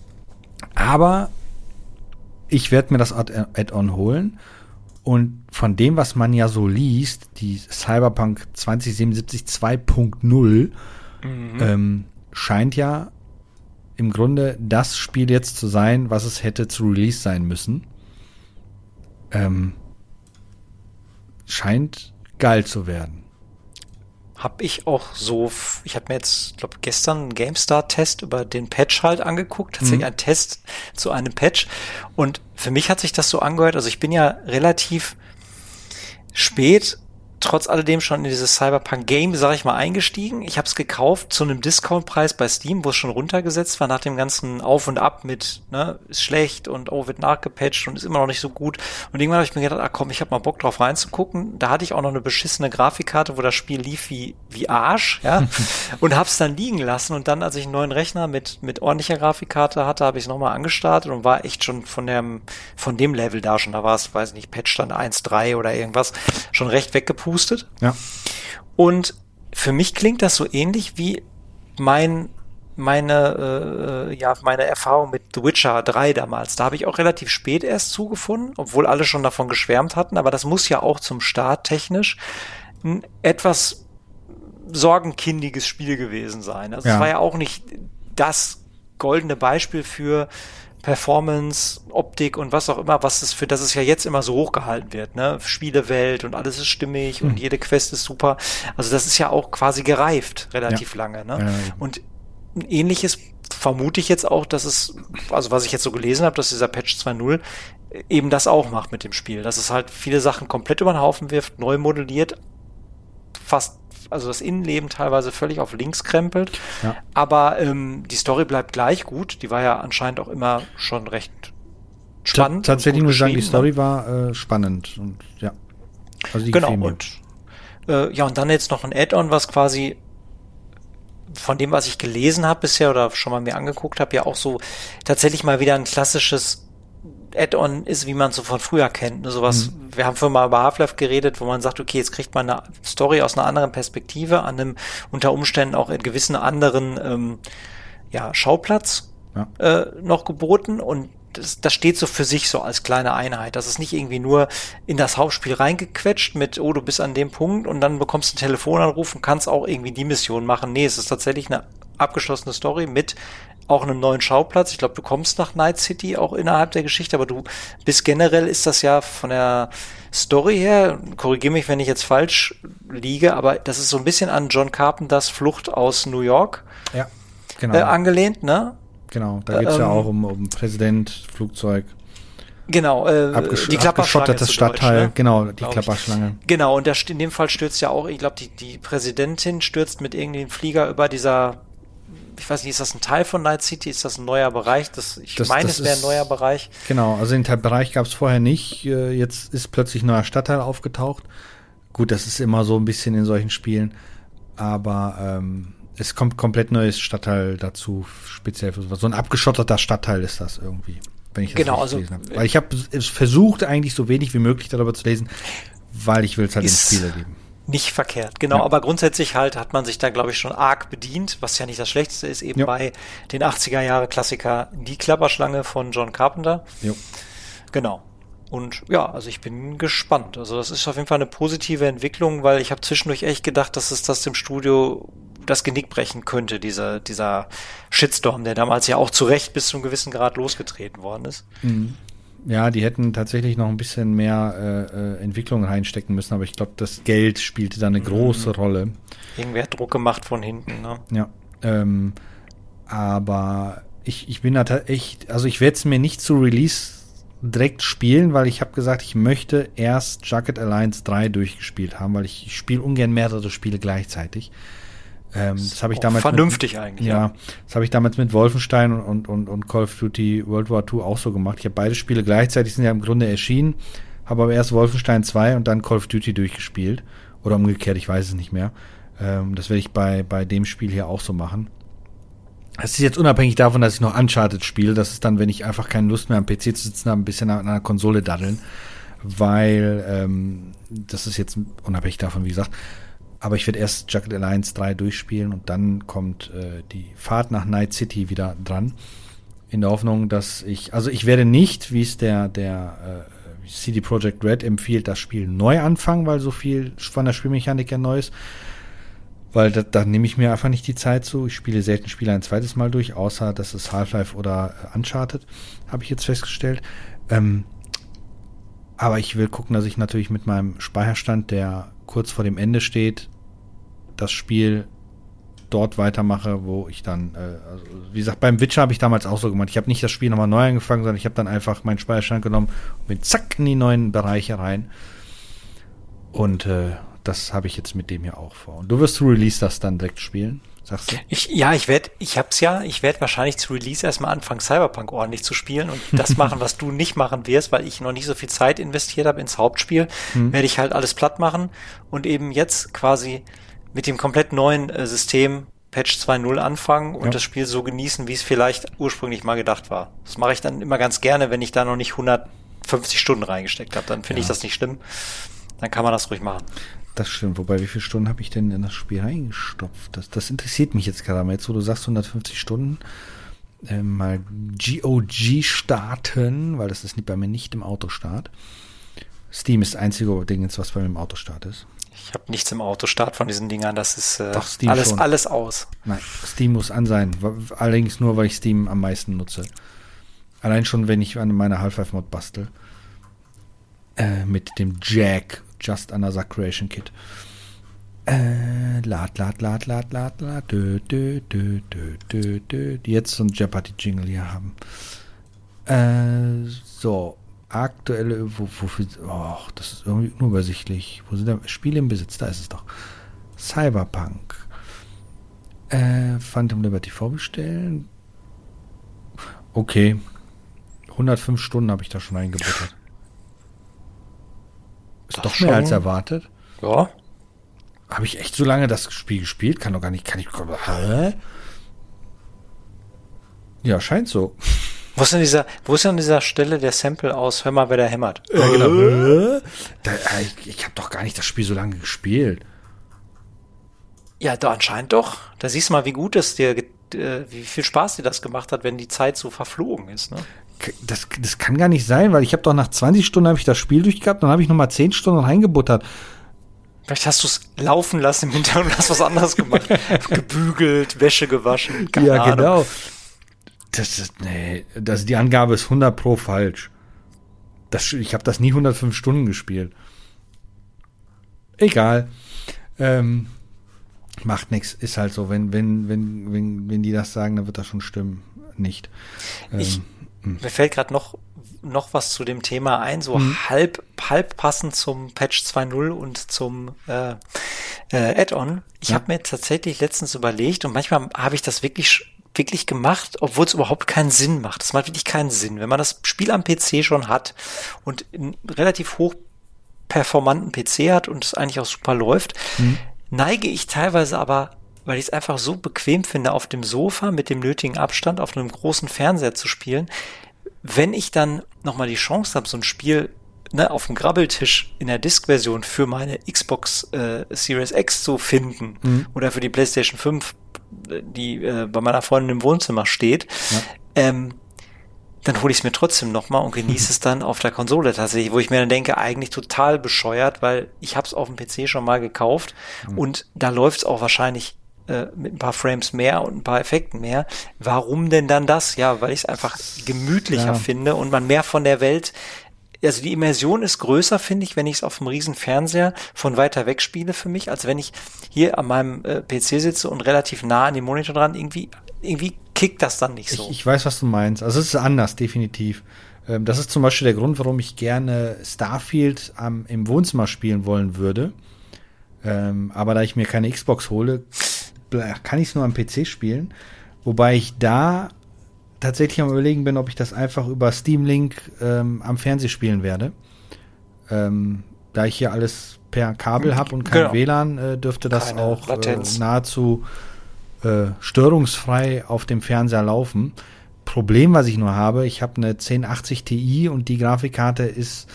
aber ich werde mir das Add-on holen. Und von dem, was man ja so liest, die Cyberpunk 2077 2.0, mhm. ähm, scheint ja im Grunde das Spiel jetzt zu sein, was es hätte zu Release sein müssen. Ähm, scheint geil zu werden. Hab ich auch so, ich habe mir jetzt, glaube gestern einen GameStar-Test über den Patch halt angeguckt, tatsächlich mhm. ein Test zu einem Patch. Und für mich hat sich das so angehört, also ich bin ja relativ spät trotz alledem schon in dieses Cyberpunk-Game, sag ich mal, eingestiegen. Ich habe es gekauft zu einem Discount-Preis bei Steam, wo es schon runtergesetzt war, nach dem ganzen Auf und Ab mit, ne, ist schlecht und oh, wird nachgepatcht und ist immer noch nicht so gut. Und irgendwann habe ich mir gedacht, ah komm, ich habe mal Bock drauf reinzugucken. Da hatte ich auch noch eine beschissene Grafikkarte, wo das Spiel lief wie, wie Arsch, ja, [LAUGHS] und hab's dann liegen lassen. Und dann, als ich einen neuen Rechner mit, mit ordentlicher Grafikkarte hatte, habe ich es nochmal angestartet und war echt schon von dem, von dem Level da schon, da war es, weiß nicht, Patch dann 1.3 oder irgendwas, schon recht weggepustet gepustet. Ja. Und für mich klingt das so ähnlich wie mein meine, äh, ja, meine Erfahrung mit The Witcher 3 damals. Da habe ich auch relativ spät erst zugefunden, obwohl alle schon davon geschwärmt hatten, aber das muss ja auch zum Start technisch ein etwas sorgenkindiges Spiel gewesen sein. Also ja. es war ja auch nicht das goldene Beispiel für Performance, Optik und was auch immer, was es für das es ja jetzt immer so hochgehalten wird, ne? Spielewelt und alles ist stimmig mhm. und jede Quest ist super. Also das ist ja auch quasi gereift relativ ja. lange, ne? Ja. Und ein ähnliches vermute ich jetzt auch, dass es, also was ich jetzt so gelesen habe, dass dieser Patch 2.0 eben das auch macht mit dem Spiel, dass es halt viele Sachen komplett über den Haufen wirft, neu modelliert, fast, also das Innenleben teilweise völlig auf links krempelt, ja. aber ähm, die Story bleibt gleich gut, die war ja anscheinend auch immer schon recht spannend. Ta tatsächlich muss ich sagen, die Story ne? war äh, spannend und ja. Also die genau, und äh, ja, und dann jetzt noch ein Add-on, was quasi von dem, was ich gelesen habe bisher oder schon mal mir angeguckt habe, ja auch so tatsächlich mal wieder ein klassisches Add-on ist, wie man so von früher kennt. Ne? Sowas, mhm. wir haben vorhin mal über Half-Life geredet, wo man sagt, okay, jetzt kriegt man eine Story aus einer anderen Perspektive, an einem unter Umständen auch in gewissen anderen ähm, ja, Schauplatz ja. Äh, noch geboten und das, das steht so für sich so als kleine Einheit. Das ist nicht irgendwie nur in das Hauptspiel reingequetscht mit, oh, du bist an dem Punkt und dann bekommst du einen Telefonanruf und kannst auch irgendwie die Mission machen. Nee, es ist tatsächlich eine abgeschlossene Story mit auch einem neuen Schauplatz. Ich glaube, du kommst nach Night City auch innerhalb der Geschichte, aber du bist generell ist das ja von der Story her, korrigiere mich, wenn ich jetzt falsch liege, aber das ist so ein bisschen an John Carpenters Flucht aus New York ja, genau. äh, angelehnt, ne? Genau, da geht es ähm, ja auch um, um Präsident, Flugzeug. Genau, äh, Abgesch die Klapperschlange. Stadtteil, Deutsch, ne? genau, die Klapperschlange. Genau, und der, in dem Fall stürzt ja auch, ich glaube, die, die Präsidentin stürzt mit irgendeinem Flieger über dieser, ich weiß nicht, ist das ein Teil von Night City? Ist das ein neuer Bereich? Das, ich das, meine, das es wäre ein neuer Bereich. Genau, also den Bereich gab es vorher nicht. Äh, jetzt ist plötzlich ein neuer Stadtteil aufgetaucht. Gut, das ist immer so ein bisschen in solchen Spielen. Aber ähm, es kommt komplett neues Stadtteil dazu, speziell für sowas. So ein abgeschotteter Stadtteil ist das irgendwie, wenn ich das genau, also, gelesen habe. Weil ich habe es versucht, eigentlich so wenig wie möglich darüber zu lesen, weil ich will es halt im Spiel erleben. Nicht verkehrt, genau, ja. aber grundsätzlich halt hat man sich da, glaube ich, schon arg bedient, was ja nicht das Schlechteste ist, eben ja. bei den 80er Jahre Klassiker Die Klapperschlange von John Carpenter. Jo. Genau. Und ja, also ich bin gespannt. Also das ist auf jeden Fall eine positive Entwicklung, weil ich habe zwischendurch echt gedacht, dass es das im Studio das Genick brechen könnte, dieser, dieser Shitstorm, der damals ja auch zu Recht bis zu einem gewissen Grad losgetreten worden ist. Mhm. Ja, die hätten tatsächlich noch ein bisschen mehr äh, äh Entwicklung reinstecken müssen, aber ich glaube, das Geld spielte da eine mhm. große Rolle. Irgendwer hat Druck gemacht von hinten, ne? Ja. Ähm, aber ich, ich bin da echt, also ich werde es mir nicht zu Release direkt spielen, weil ich habe gesagt, ich möchte erst Jacket Alliance 3 durchgespielt haben, weil ich, ich spiele ungern mehrere Spiele gleichzeitig. Ähm, das habe ich damals vernünftig mit, eigentlich. Ja, ja. das habe ich damals mit Wolfenstein und, und, und Call of Duty World War II auch so gemacht. Ich habe beide Spiele gleichzeitig sind ja im Grunde erschienen, habe aber erst Wolfenstein 2 und dann Call of Duty durchgespielt oder umgekehrt, ich weiß es nicht mehr. Ähm, das werde ich bei bei dem Spiel hier auch so machen. Es ist jetzt unabhängig davon, dass ich noch Uncharted spiele. Das ist dann, wenn ich einfach keine Lust mehr am PC zu sitzen habe, ein bisschen an einer Konsole daddeln. Weil ähm, das ist jetzt unabhängig davon, wie gesagt. Aber ich werde erst Jacket Alliance 3 durchspielen und dann kommt äh, die Fahrt nach Night City wieder dran. In der Hoffnung, dass ich, also ich werde nicht, wie es der, der äh, CD Projekt Red empfiehlt, das Spiel neu anfangen, weil so viel von der Spielmechanik ja neu ist. Weil da, da nehme ich mir einfach nicht die Zeit zu. Ich spiele selten Spiele ein zweites Mal durch, außer das ist Half-Life oder äh, Uncharted, habe ich jetzt festgestellt. Ähm, aber ich will gucken, dass ich natürlich mit meinem Speicherstand, der kurz vor dem Ende steht, das Spiel dort weitermache, wo ich dann, äh, also, wie gesagt, beim Witcher habe ich damals auch so gemacht. Ich habe nicht das Spiel nochmal neu angefangen, sondern ich habe dann einfach meinen Speicherstand genommen und bin zack in die neuen Bereiche rein. Und äh, das habe ich jetzt mit dem hier auch vor. Und du wirst Release das dann direkt spielen? Sagst du? Ich, ja, ich werde, ich hab's ja, ich werde wahrscheinlich zu Release erstmal anfangen, Cyberpunk ordentlich zu spielen und das [LAUGHS] machen, was du nicht machen wirst, weil ich noch nicht so viel Zeit investiert habe ins Hauptspiel, hm. werde ich halt alles platt machen und eben jetzt quasi mit dem komplett neuen äh, System Patch 2.0 anfangen und ja. das Spiel so genießen, wie es vielleicht ursprünglich mal gedacht war. Das mache ich dann immer ganz gerne, wenn ich da noch nicht 150 Stunden reingesteckt habe. Dann finde ja. ich das nicht schlimm. Dann kann man das ruhig machen. Das stimmt. Wobei, wie viele Stunden habe ich denn in das Spiel reingestopft? Das, das interessiert mich jetzt gerade mal. Jetzt, wo du sagst 150 Stunden, äh, mal GOG starten, weil das ist bei mir nicht im Autostart. Steam ist das einzige Ding, was bei mir im Autostart ist. Ich habe nichts im Autostart von diesen Dingern. Das ist äh, Doch, alles, schon. alles aus. Nein, Steam muss an sein. Allerdings nur, weil ich Steam am meisten nutze. Allein schon, wenn ich an meiner Half-Life-Mod bastel. Äh, mit dem Jack Just Another Creation Kit. Äh, lad, lad, lad, lad, lad, lad, dö, dö, dö, dö, dö, dö, die jetzt so ein Jeopardy-Jingle hier haben. Äh, so, aktuelle, wo, wofür, oh, das ist irgendwie unübersichtlich. Wo sind da Spiele im Besitz? Da ist es doch. Cyberpunk. Äh, Phantom Liberty vorbestellen. Okay. 105 Stunden habe ich da schon eingebuttert. Ist Das doch mehr als erwartet. Ja. Habe ich echt so lange das Spiel gespielt? Kann doch gar nicht, kann ich, hä? Ja, scheint so. Wo ist denn dieser, wo ist denn an dieser Stelle der Sample aus Hör mal, wer da hämmert? Ja, genau. Da, äh, ich ich habe doch gar nicht das Spiel so lange gespielt. Ja, da anscheinend doch. Da siehst du mal, wie gut es dir, äh, wie viel Spaß dir das gemacht hat, wenn die Zeit so verflogen ist. Ne? Das, das kann gar nicht sein, weil ich habe doch nach 20 Stunden habe ich das Spiel durchgehabt, dann habe ich noch mal 10 Stunden reingebuttert. Vielleicht hast du es laufen lassen im Hintergrund und hast was anderes gemacht. [LAUGHS] Gebügelt, Wäsche gewaschen. keine ja, Ahnung. genau. Das ist, nee, das, die Angabe ist 100 pro falsch. Das, ich habe das nie 105 Stunden gespielt. Egal. Ähm, macht nichts. Ist halt so. Wenn, wenn, wenn, wenn, wenn die das sagen, dann wird das schon stimmen. Nicht. Ähm, Ich, mir fällt gerade noch, noch was zu dem Thema ein, so halb, halb passend zum Patch 2.0 und zum äh, äh, Add-on. Ich Ja. habe mir tatsächlich letztens überlegt und manchmal habe ich das wirklich wirklich gemacht, obwohl es überhaupt keinen Sinn macht. Das macht wirklich keinen Sinn. Wenn man das Spiel am PC schon hat und einen relativ hoch performanten PC hat und es eigentlich auch super läuft, neige ich teilweise aber, weil ich es einfach so bequem finde, auf dem Sofa mit dem nötigen Abstand auf einem großen Fernseher zu spielen, wenn ich dann nochmal die Chance habe, so ein Spiel ne, auf dem Grabbeltisch in der Disk-Version für meine Xbox äh, Series X zu finden oder für die PlayStation 5, äh, die äh, bei meiner Freundin im Wohnzimmer steht, ähm, dann hole ich es mir trotzdem nochmal und genieße es [LAUGHS] dann auf der Konsole tatsächlich, wo ich mir dann denke, eigentlich total bescheuert, weil ich habe es auf dem PC schon mal gekauft und da läuft es auch wahrscheinlich äh, mit ein paar Frames mehr und ein paar Effekten mehr. Warum denn dann das? Ja, weil ich es einfach gemütlicher Ja. finde und man mehr von der Welt also die Immersion ist größer, finde ich, wenn ich es auf einem riesen Fernseher von weiter weg spiele für mich, als wenn ich hier an meinem äh, PC sitze und relativ nah an dem Monitor dran. Irgendwie, irgendwie kickt das dann nicht so. Ich, ich weiß, was du meinst. Also es ist anders, definitiv. Ähm, das ist zum Beispiel der Grund, warum ich gerne Starfield am, im Wohnzimmer spielen wollen würde. Ähm, aber da ich mir keine Xbox hole, kann ich es nur am PC spielen. Wobei ich da tatsächlich am überlegen bin, ob ich das einfach über Steam Link ähm, am Fernseher spielen werde. Ähm, da ich hier alles per Kabel habe und kein Genau. WLAN, äh, dürfte das Keine auch äh, nahezu äh, störungsfrei auf dem Fernseher laufen. Problem, was ich nur habe, ich habe eine 1080 Ti und die Grafikkarte ist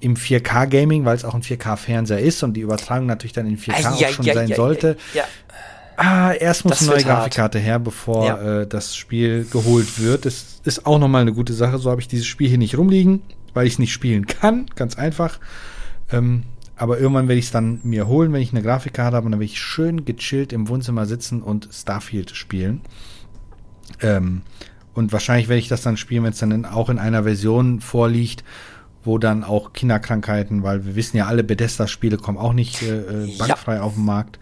im 4K Gaming, weil es auch ein 4K Fernseher ist und die Übertragung natürlich dann in 4K auch schon sein sollte. Ja, Ah, erst muss Das eine neue. Grafikkarte her, bevor Ja. äh, das Spiel geholt wird. Das ist auch nochmal eine gute Sache. So habe ich dieses Spiel hier nicht rumliegen, weil ich es nicht spielen kann. Ganz einfach. Ähm, aber irgendwann werde ich es dann mir holen, wenn ich eine Grafikkarte habe. Und dann werde ich schön gechillt im Wohnzimmer sitzen und Starfield spielen. Ähm, und wahrscheinlich werde ich das dann spielen, wenn es dann in, auch in einer Version vorliegt, wo dann auch Kinderkrankheiten, weil wir wissen ja alle, Bethesda-Spiele kommen auch nicht äh, äh, Ja. bugfrei auf den Markt.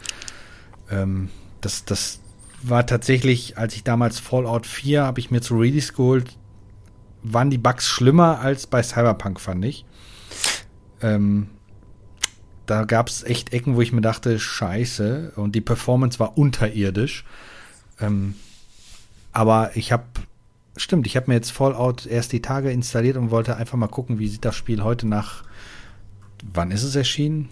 Ähm, das, das war tatsächlich, als ich damals Fallout 4 habe ich mir zu Release geholt, waren die Bugs schlimmer als bei Cyberpunk, fand ich. Ähm, da gab es echt Ecken, wo ich mir dachte, scheiße, und die Performance war unterirdisch. Ähm, aber ich habe, stimmt, ich habe mir jetzt Fallout erst die Tage installiert und wollte einfach mal gucken, wie sieht das Spiel heute nach, wann ist es erschienen?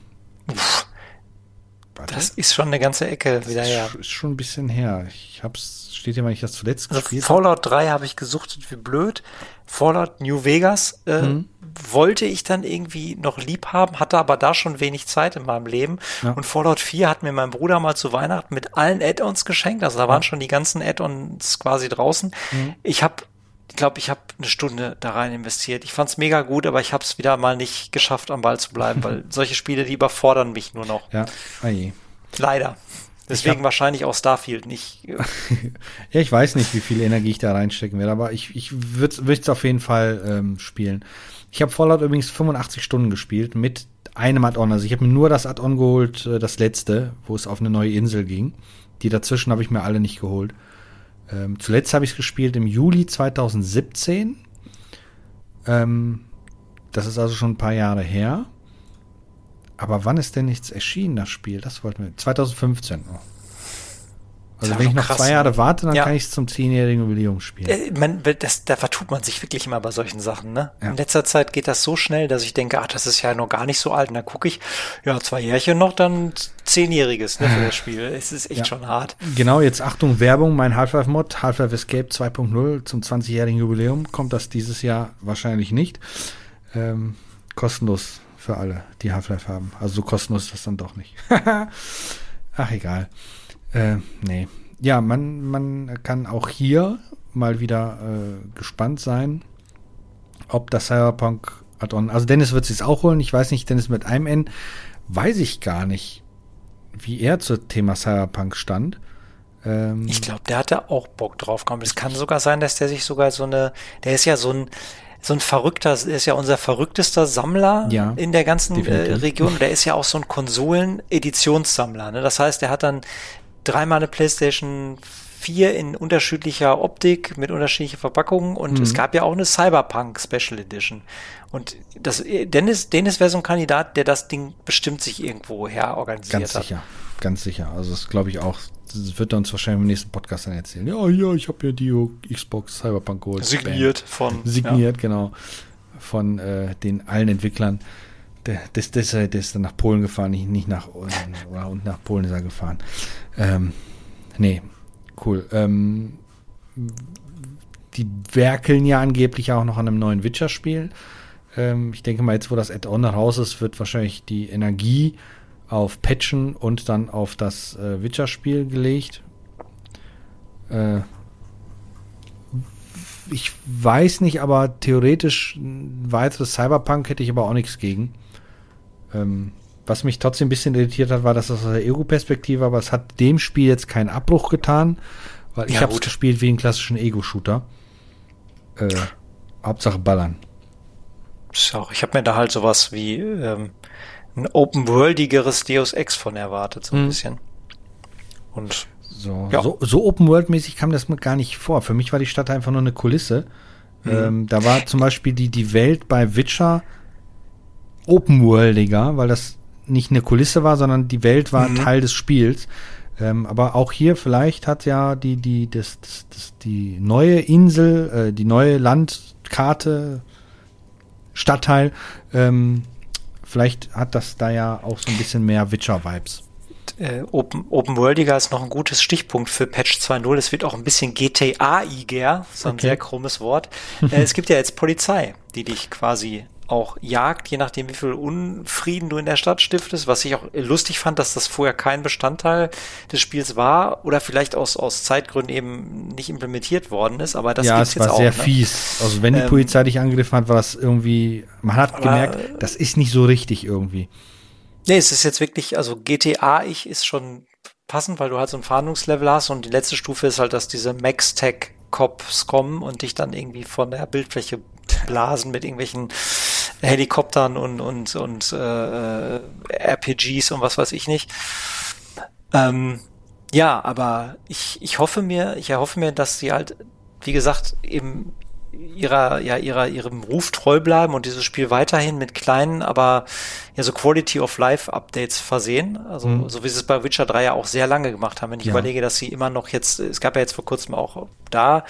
Warte. das ist schon eine ganze Ecke wieder her. Ist, ist schon ein bisschen her. Ich hab's, steht hier, wann ich das zuletzt Also gespielt. Fallout 3 habe ich gesuchtet wie blöd. Fallout New Vegas äh, Mhm. wollte ich dann irgendwie noch lieb haben, hatte aber da schon wenig Zeit in meinem Leben. Ja. Und Fallout 4 hat mir mein Bruder mal zu Weihnachten mit allen Add-ons geschenkt. Also da waren schon die ganzen Add-ons quasi draußen. Mhm. Ich habe ich glaube, ich habe eine Stunde da rein investiert. Ich fand's mega gut, aber ich habe es wieder mal nicht geschafft, am Ball zu bleiben, weil [LAUGHS] solche Spiele, die überfordern mich nur noch. Ja, ah je. Leider. Deswegen hab- wahrscheinlich auch Starfield nicht. [LAUGHS] Ja, ich weiß nicht, wie viel Energie ich da reinstecken werde, aber ich, ich würde es auf jeden Fall ähm, spielen. Ich habe Fallout übrigens 85 Stunden gespielt mit einem Add-on. Also ich habe mir nur das Add-on geholt, äh, das letzte, wo es auf eine neue Insel ging. Die dazwischen habe ich mir alle nicht geholt. Ähm, zuletzt habe ich es gespielt im Juli 2017. Ähm, das ist also schon ein paar Jahre her. Aber wann ist denn nichts erschienen, das Spiel? Das wollten wir. 2015. Oh. Also wenn ich noch krass, zwei Jahre ne? warte, dann ja. kann ich es zum zehnjährigen Jubiläum spielen. Äh, man, das, da vertut man sich wirklich immer bei solchen Sachen. Ne? Ja. In letzter Zeit geht das so schnell, dass ich denke, ach, das ist ja noch gar nicht so alt. Und dann gucke ich, ja, zwei Jährchen noch, dann zehnjähriges ne, für [LAUGHS] das Spiel. Es ist echt ja. schon hart. Genau, jetzt Achtung, Werbung, mein Half-Life-Mod, Half-Life Escape 2.0 zum 20-jährigen Jubiläum kommt das dieses Jahr wahrscheinlich nicht. Ähm, kostenlos für alle, die Half-Life haben. Also so kostenlos ist das dann doch nicht. [LAUGHS] ach, egal. Äh, nee. Ja, man, man kann auch hier mal wieder äh, gespannt sein, ob das Cyberpunk Add-on. Also Dennis wird es auch holen. Ich weiß nicht, Dennis mit einem N weiß ich gar nicht, wie er zum Thema Cyberpunk stand. Ähm, ich glaube, der hatte auch Bock drauf. Es kann sogar sein, dass der sich sogar so eine, der ist ja so ein, so ein verrückter, ist ja unser verrücktester Sammler ja, in der ganzen äh, Region. Der ist ja auch so ein Konsolen-Editionssammler. Ne? Das heißt, der hat dann dreimal eine PlayStation 4 in unterschiedlicher Optik mit unterschiedlicher Verpackungen und mhm. es gab ja auch eine Cyberpunk Special Edition. Und das, Dennis, Dennis wäre so ein Kandidat, der das Ding bestimmt sich irgendwo her organisiert ganz hat. Sicher, ganz sicher. Also das glaube ich auch. Das wird er uns wahrscheinlich im nächsten Podcast dann erzählen. Ja, ja, ich habe ja die Xbox Cyberpunk geholt. Signiert Bam. von. Signiert, ja. genau. Von äh, den allen Entwicklern. Der, das, das, der ist dann nach Polen gefahren, nicht, nicht nach oder, und nach Polen ist er gefahren. Ähm, nee, cool. Ähm, die werkeln ja angeblich auch noch an einem neuen Witcher-Spiel. Ähm, ich denke mal, jetzt, wo das Add-on raus ist, wird wahrscheinlich die Energie auf Patchen und dann auf das äh, Witcher-Spiel gelegt. Äh, ich weiß nicht, aber theoretisch ein weiteres Cyberpunk hätte ich aber auch nichts gegen. Ähm, was mich trotzdem ein bisschen irritiert hat, war, dass das aus der Ego-Perspektive, aber es hat dem Spiel jetzt keinen Abbruch getan, weil ich ja, habe es gespielt wie einen klassischen Ego-Shooter. Äh, Hauptsache ballern. So, ich habe mir da halt sowas wie ähm, ein open-worldigeres Deus Ex von erwartet, so ein mhm. bisschen. Und so, ja. so, so open-world-mäßig kam das mir gar nicht vor. Für mich war die Stadt einfach nur eine Kulisse. Mhm. Ähm, da war zum Beispiel die, die Welt bei Witcher open-worldiger, weil das nicht eine Kulisse war, sondern die Welt war mhm. Teil des Spiels. Ähm, aber auch hier vielleicht hat ja die, die, das, das, das, die neue Insel, äh, die neue Landkarte, Stadtteil, ähm, vielleicht hat das da ja auch so ein bisschen mehr Witcher-Vibes. Äh, Open, Open Worldiger ist noch ein gutes Stichpunkt für Patch 2.0. Es wird auch ein bisschen GTA-iger, so ein okay. sehr krummes Wort. äh, es gibt ja jetzt Polizei, die dich quasi auch jagt, je nachdem, wie viel Unfrieden du in der Stadt stiftest, was ich auch lustig fand, dass das vorher kein Bestandteil des Spiels war oder vielleicht aus, aus Zeitgründen eben nicht implementiert worden ist, aber das ja, gibt's es war sehr ne? fies. Also wenn die ähm, Polizei dich angegriffen hat, war das irgendwie, man hat aber, gemerkt, das ist nicht so richtig irgendwie. Nee, es ist jetzt wirklich, also GTA ich ist schon passend, weil du halt so ein Fahndungslevel hast und die letzte Stufe ist halt, dass diese Max-Tech Cops kommen und dich dann irgendwie von der Bildfläche blasen mit irgendwelchen Helikoptern und, und, und äh, RPGs und was weiß ich nicht. Ähm, ja, aber ich, ich hoffe mir, ich erhoffe mir, dass sie halt, wie gesagt, eben ihrer, ja, ihrer, ihrem Ruf treu bleiben und dieses Spiel weiterhin mit kleinen, aber ja, so Quality of Life Updates versehen. Also, mhm. so wie sie es bei Witcher 3 ja auch sehr lange gemacht haben. Wenn ich ja. überlege, dass sie immer noch jetzt, es gab ja jetzt vor kurzem auch da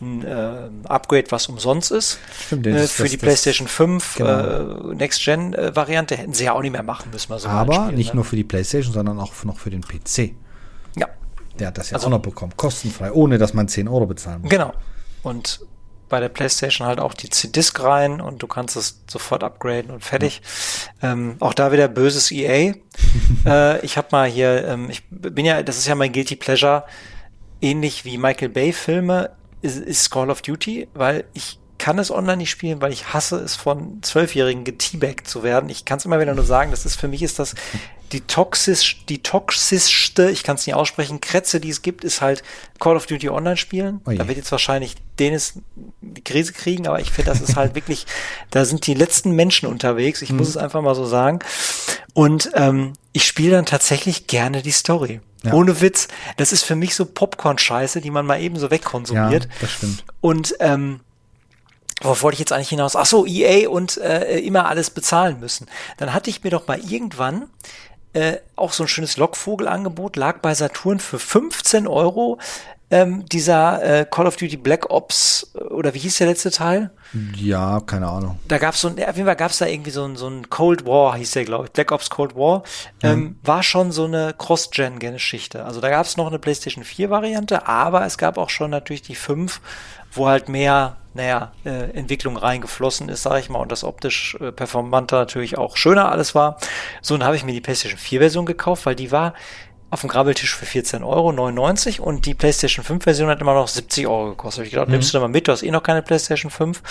ein äh, Upgrade, was umsonst ist. Stimmt, äh, für das, die das, PlayStation 5 genau. äh, Next Gen äh, Variante hätten sie ja auch nicht mehr machen müssen. Also aber Spiel, nicht ne? nur für die PlayStation, sondern auch noch für den PC. Ja. Der hat das ja also, auch noch bekommen, kostenfrei, ohne dass man 10 Euro bezahlen muss. Genau. Und bei der PlayStation halt auch die CD-Disc rein und du kannst es sofort upgraden und fertig. Ja. Ähm, auch da wieder böses EA. [LAUGHS] äh, ich habe mal hier, ähm, ich bin ja, das ist ja mein Guilty Pleasure, ähnlich wie Michael Bay Filme, ist, ist Call of Duty, weil ich kann es online nicht spielen, weil ich hasse es von Zwölfjährigen geteabagt zu werden. Ich kann es immer wieder nur sagen, das ist für mich ist das die, toxisch, die toxischste, ich kann es nicht aussprechen, Kretze, die es gibt, ist halt Call of Duty Online spielen. Oh da wird jetzt wahrscheinlich Dennis die Krise kriegen, aber ich finde, das ist halt [LAUGHS] wirklich, da sind die letzten Menschen unterwegs. Ich mhm. muss es einfach mal so sagen. Und ähm, ich spiele dann tatsächlich gerne die Story. Ja. Ohne Witz. Das ist für mich so Popcorn-Scheiße, die man mal eben so wegkonsumiert. Ja, das stimmt. Und ähm, Worauf wollte ich jetzt eigentlich hinaus? Ach so, EA und äh, immer alles bezahlen müssen. Dann hatte ich mir doch mal irgendwann äh, auch so ein schönes Lockvogelangebot, lag bei Saturn für 15 Euro. Ähm, dieser äh, Call of Duty Black Ops, äh, oder wie hieß der letzte Teil? Ja, keine Ahnung. Da gab es so ein, auf jeden Fall gab es da irgendwie so ein, so ein Cold War, hieß der, glaube ich, Black Ops Cold War, ähm, mhm. war schon so eine Cross-Gen-Geschichte. Also da gab es noch eine PlayStation 4-Variante, aber es gab auch schon natürlich die 5, wo halt mehr naja, äh, Entwicklung reingeflossen ist, sage ich mal, und das optisch äh, performanter natürlich auch schöner alles war. So, dann habe ich mir die PlayStation 4 Version gekauft, weil die war auf dem Grabbeltisch für 14,99 Euro und die PlayStation 5 Version hat immer noch 70 Euro gekostet. Ich gedacht, mhm. nimmst du da mal mit, du hast eh noch keine PlayStation 5.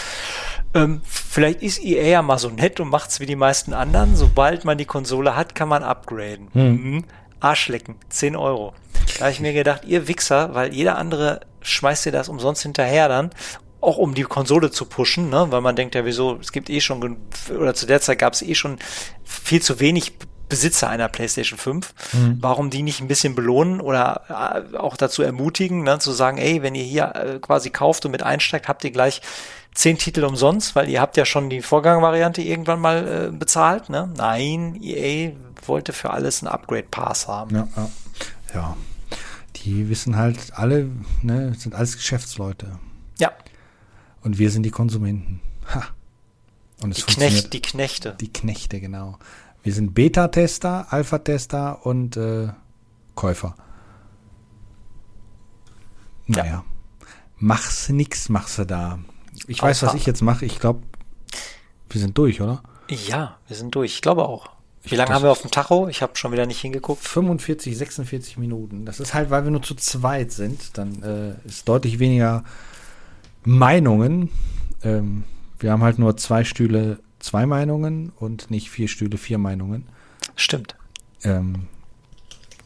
Ähm, vielleicht ist EA ja mal so nett und macht's wie die meisten anderen. Sobald man die Konsole hat, kann man upgraden. Mhm. Mhm. Arschlecken, 10 Euro. Da habe ich mir gedacht, ihr Wichser, weil jeder andere schmeißt dir das umsonst hinterher dann auch um die Konsole zu pushen, ne? weil man denkt ja, wieso, es gibt eh schon, oder zu der Zeit gab es eh schon viel zu wenig Besitzer einer PlayStation 5. Mhm. Warum die nicht ein bisschen belohnen oder äh, auch dazu ermutigen, ne, zu sagen, ey, wenn ihr hier äh, quasi kauft und mit einsteigt, habt ihr gleich zehn Titel umsonst, weil ihr habt ja schon die Vorgangvariante irgendwann mal äh, bezahlt. Ne? Nein, EA wollte für alles einen Upgrade-Pass haben. Ja, ja. ja, die wissen halt alle, ne, sind alles Geschäftsleute. Ja. Und wir sind die Konsumenten. Ha. Und es die, Knecht, die Knechte. Die Knechte, genau. Wir sind Beta-Tester, Alpha-Tester und äh, Käufer. Naja. Ja. Mach's nix, machst du da. Ich Alpha. weiß, was ich jetzt mache. Ich glaube, wir sind durch, oder? Ja, wir sind durch. Ich glaube auch. Wie lange haben wir auf dem Tacho? Ich habe schon wieder nicht hingeguckt. 45, 46 Minuten. Das ist halt, weil wir nur zu zweit sind. Dann äh, ist deutlich weniger Meinungen. Ähm, wir haben halt nur zwei Stühle, zwei Meinungen und nicht vier Stühle, vier Meinungen. Stimmt. Ähm,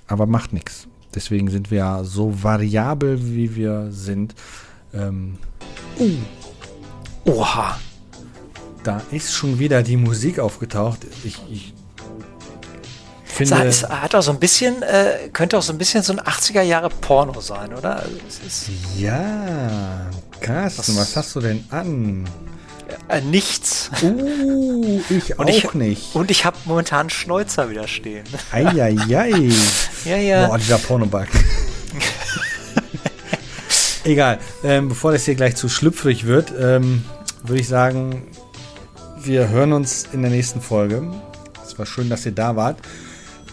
aber macht nichts. Deswegen sind wir ja so variabel, wie wir sind. Ähm, uh. Oha. Da ist schon wieder die Musik aufgetaucht. Ich, ich finde. Es hat auch so ein bisschen, äh, könnte auch so ein bisschen so ein 80er Jahre Porno sein, oder? Also ja, Carsten, was, was hast du denn an? Äh, nichts. Uh, ich auch ich, nicht. Und ich habe momentan Schnäuzer wieder stehen. Eieiei. [LAUGHS] ja, ja. Boah, dieser Pornoback. [LAUGHS] Egal. Ähm, bevor das hier gleich zu schlüpfrig wird, ähm, würde ich sagen, wir hören uns in der nächsten Folge. Es war schön, dass ihr da wart.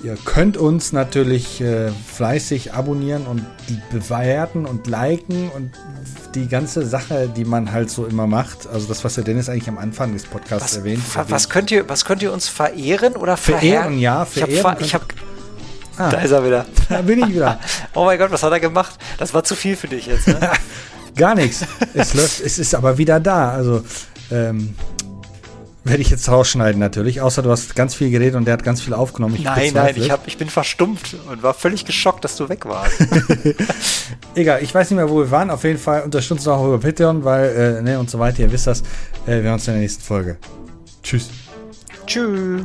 Ihr könnt uns natürlich äh, fleißig abonnieren und bewerten und liken und die ganze Sache, die man halt so immer macht. Also das, was der Dennis eigentlich am Anfang des Podcasts was, erwähnt. Was könnt ihr, was könnt ihr uns verehren oder verehren? ja, verehren. Ich habe Ah, da ist er wieder. Da bin ich wieder. [LAUGHS] oh mein Gott, was hat er gemacht? Das war zu viel für dich jetzt. Ne? [LAUGHS] Gar nichts. Es [LAUGHS] läuft, es ist aber wieder da. Also ähm, werde ich jetzt rausschneiden natürlich, außer du hast ganz viel geredet und der hat ganz viel aufgenommen. Ich nein, nein, ich, hab, ich bin verstummt und war völlig geschockt, dass du weg warst. [LAUGHS] Egal, ich weiß nicht mehr, wo wir waren. Auf jeden Fall unterstützt uns auch über Patreon, weil, äh, ne, und so weiter, ihr wisst das. Äh, wir hören uns in der nächsten Folge. Tschüss. Tschüss.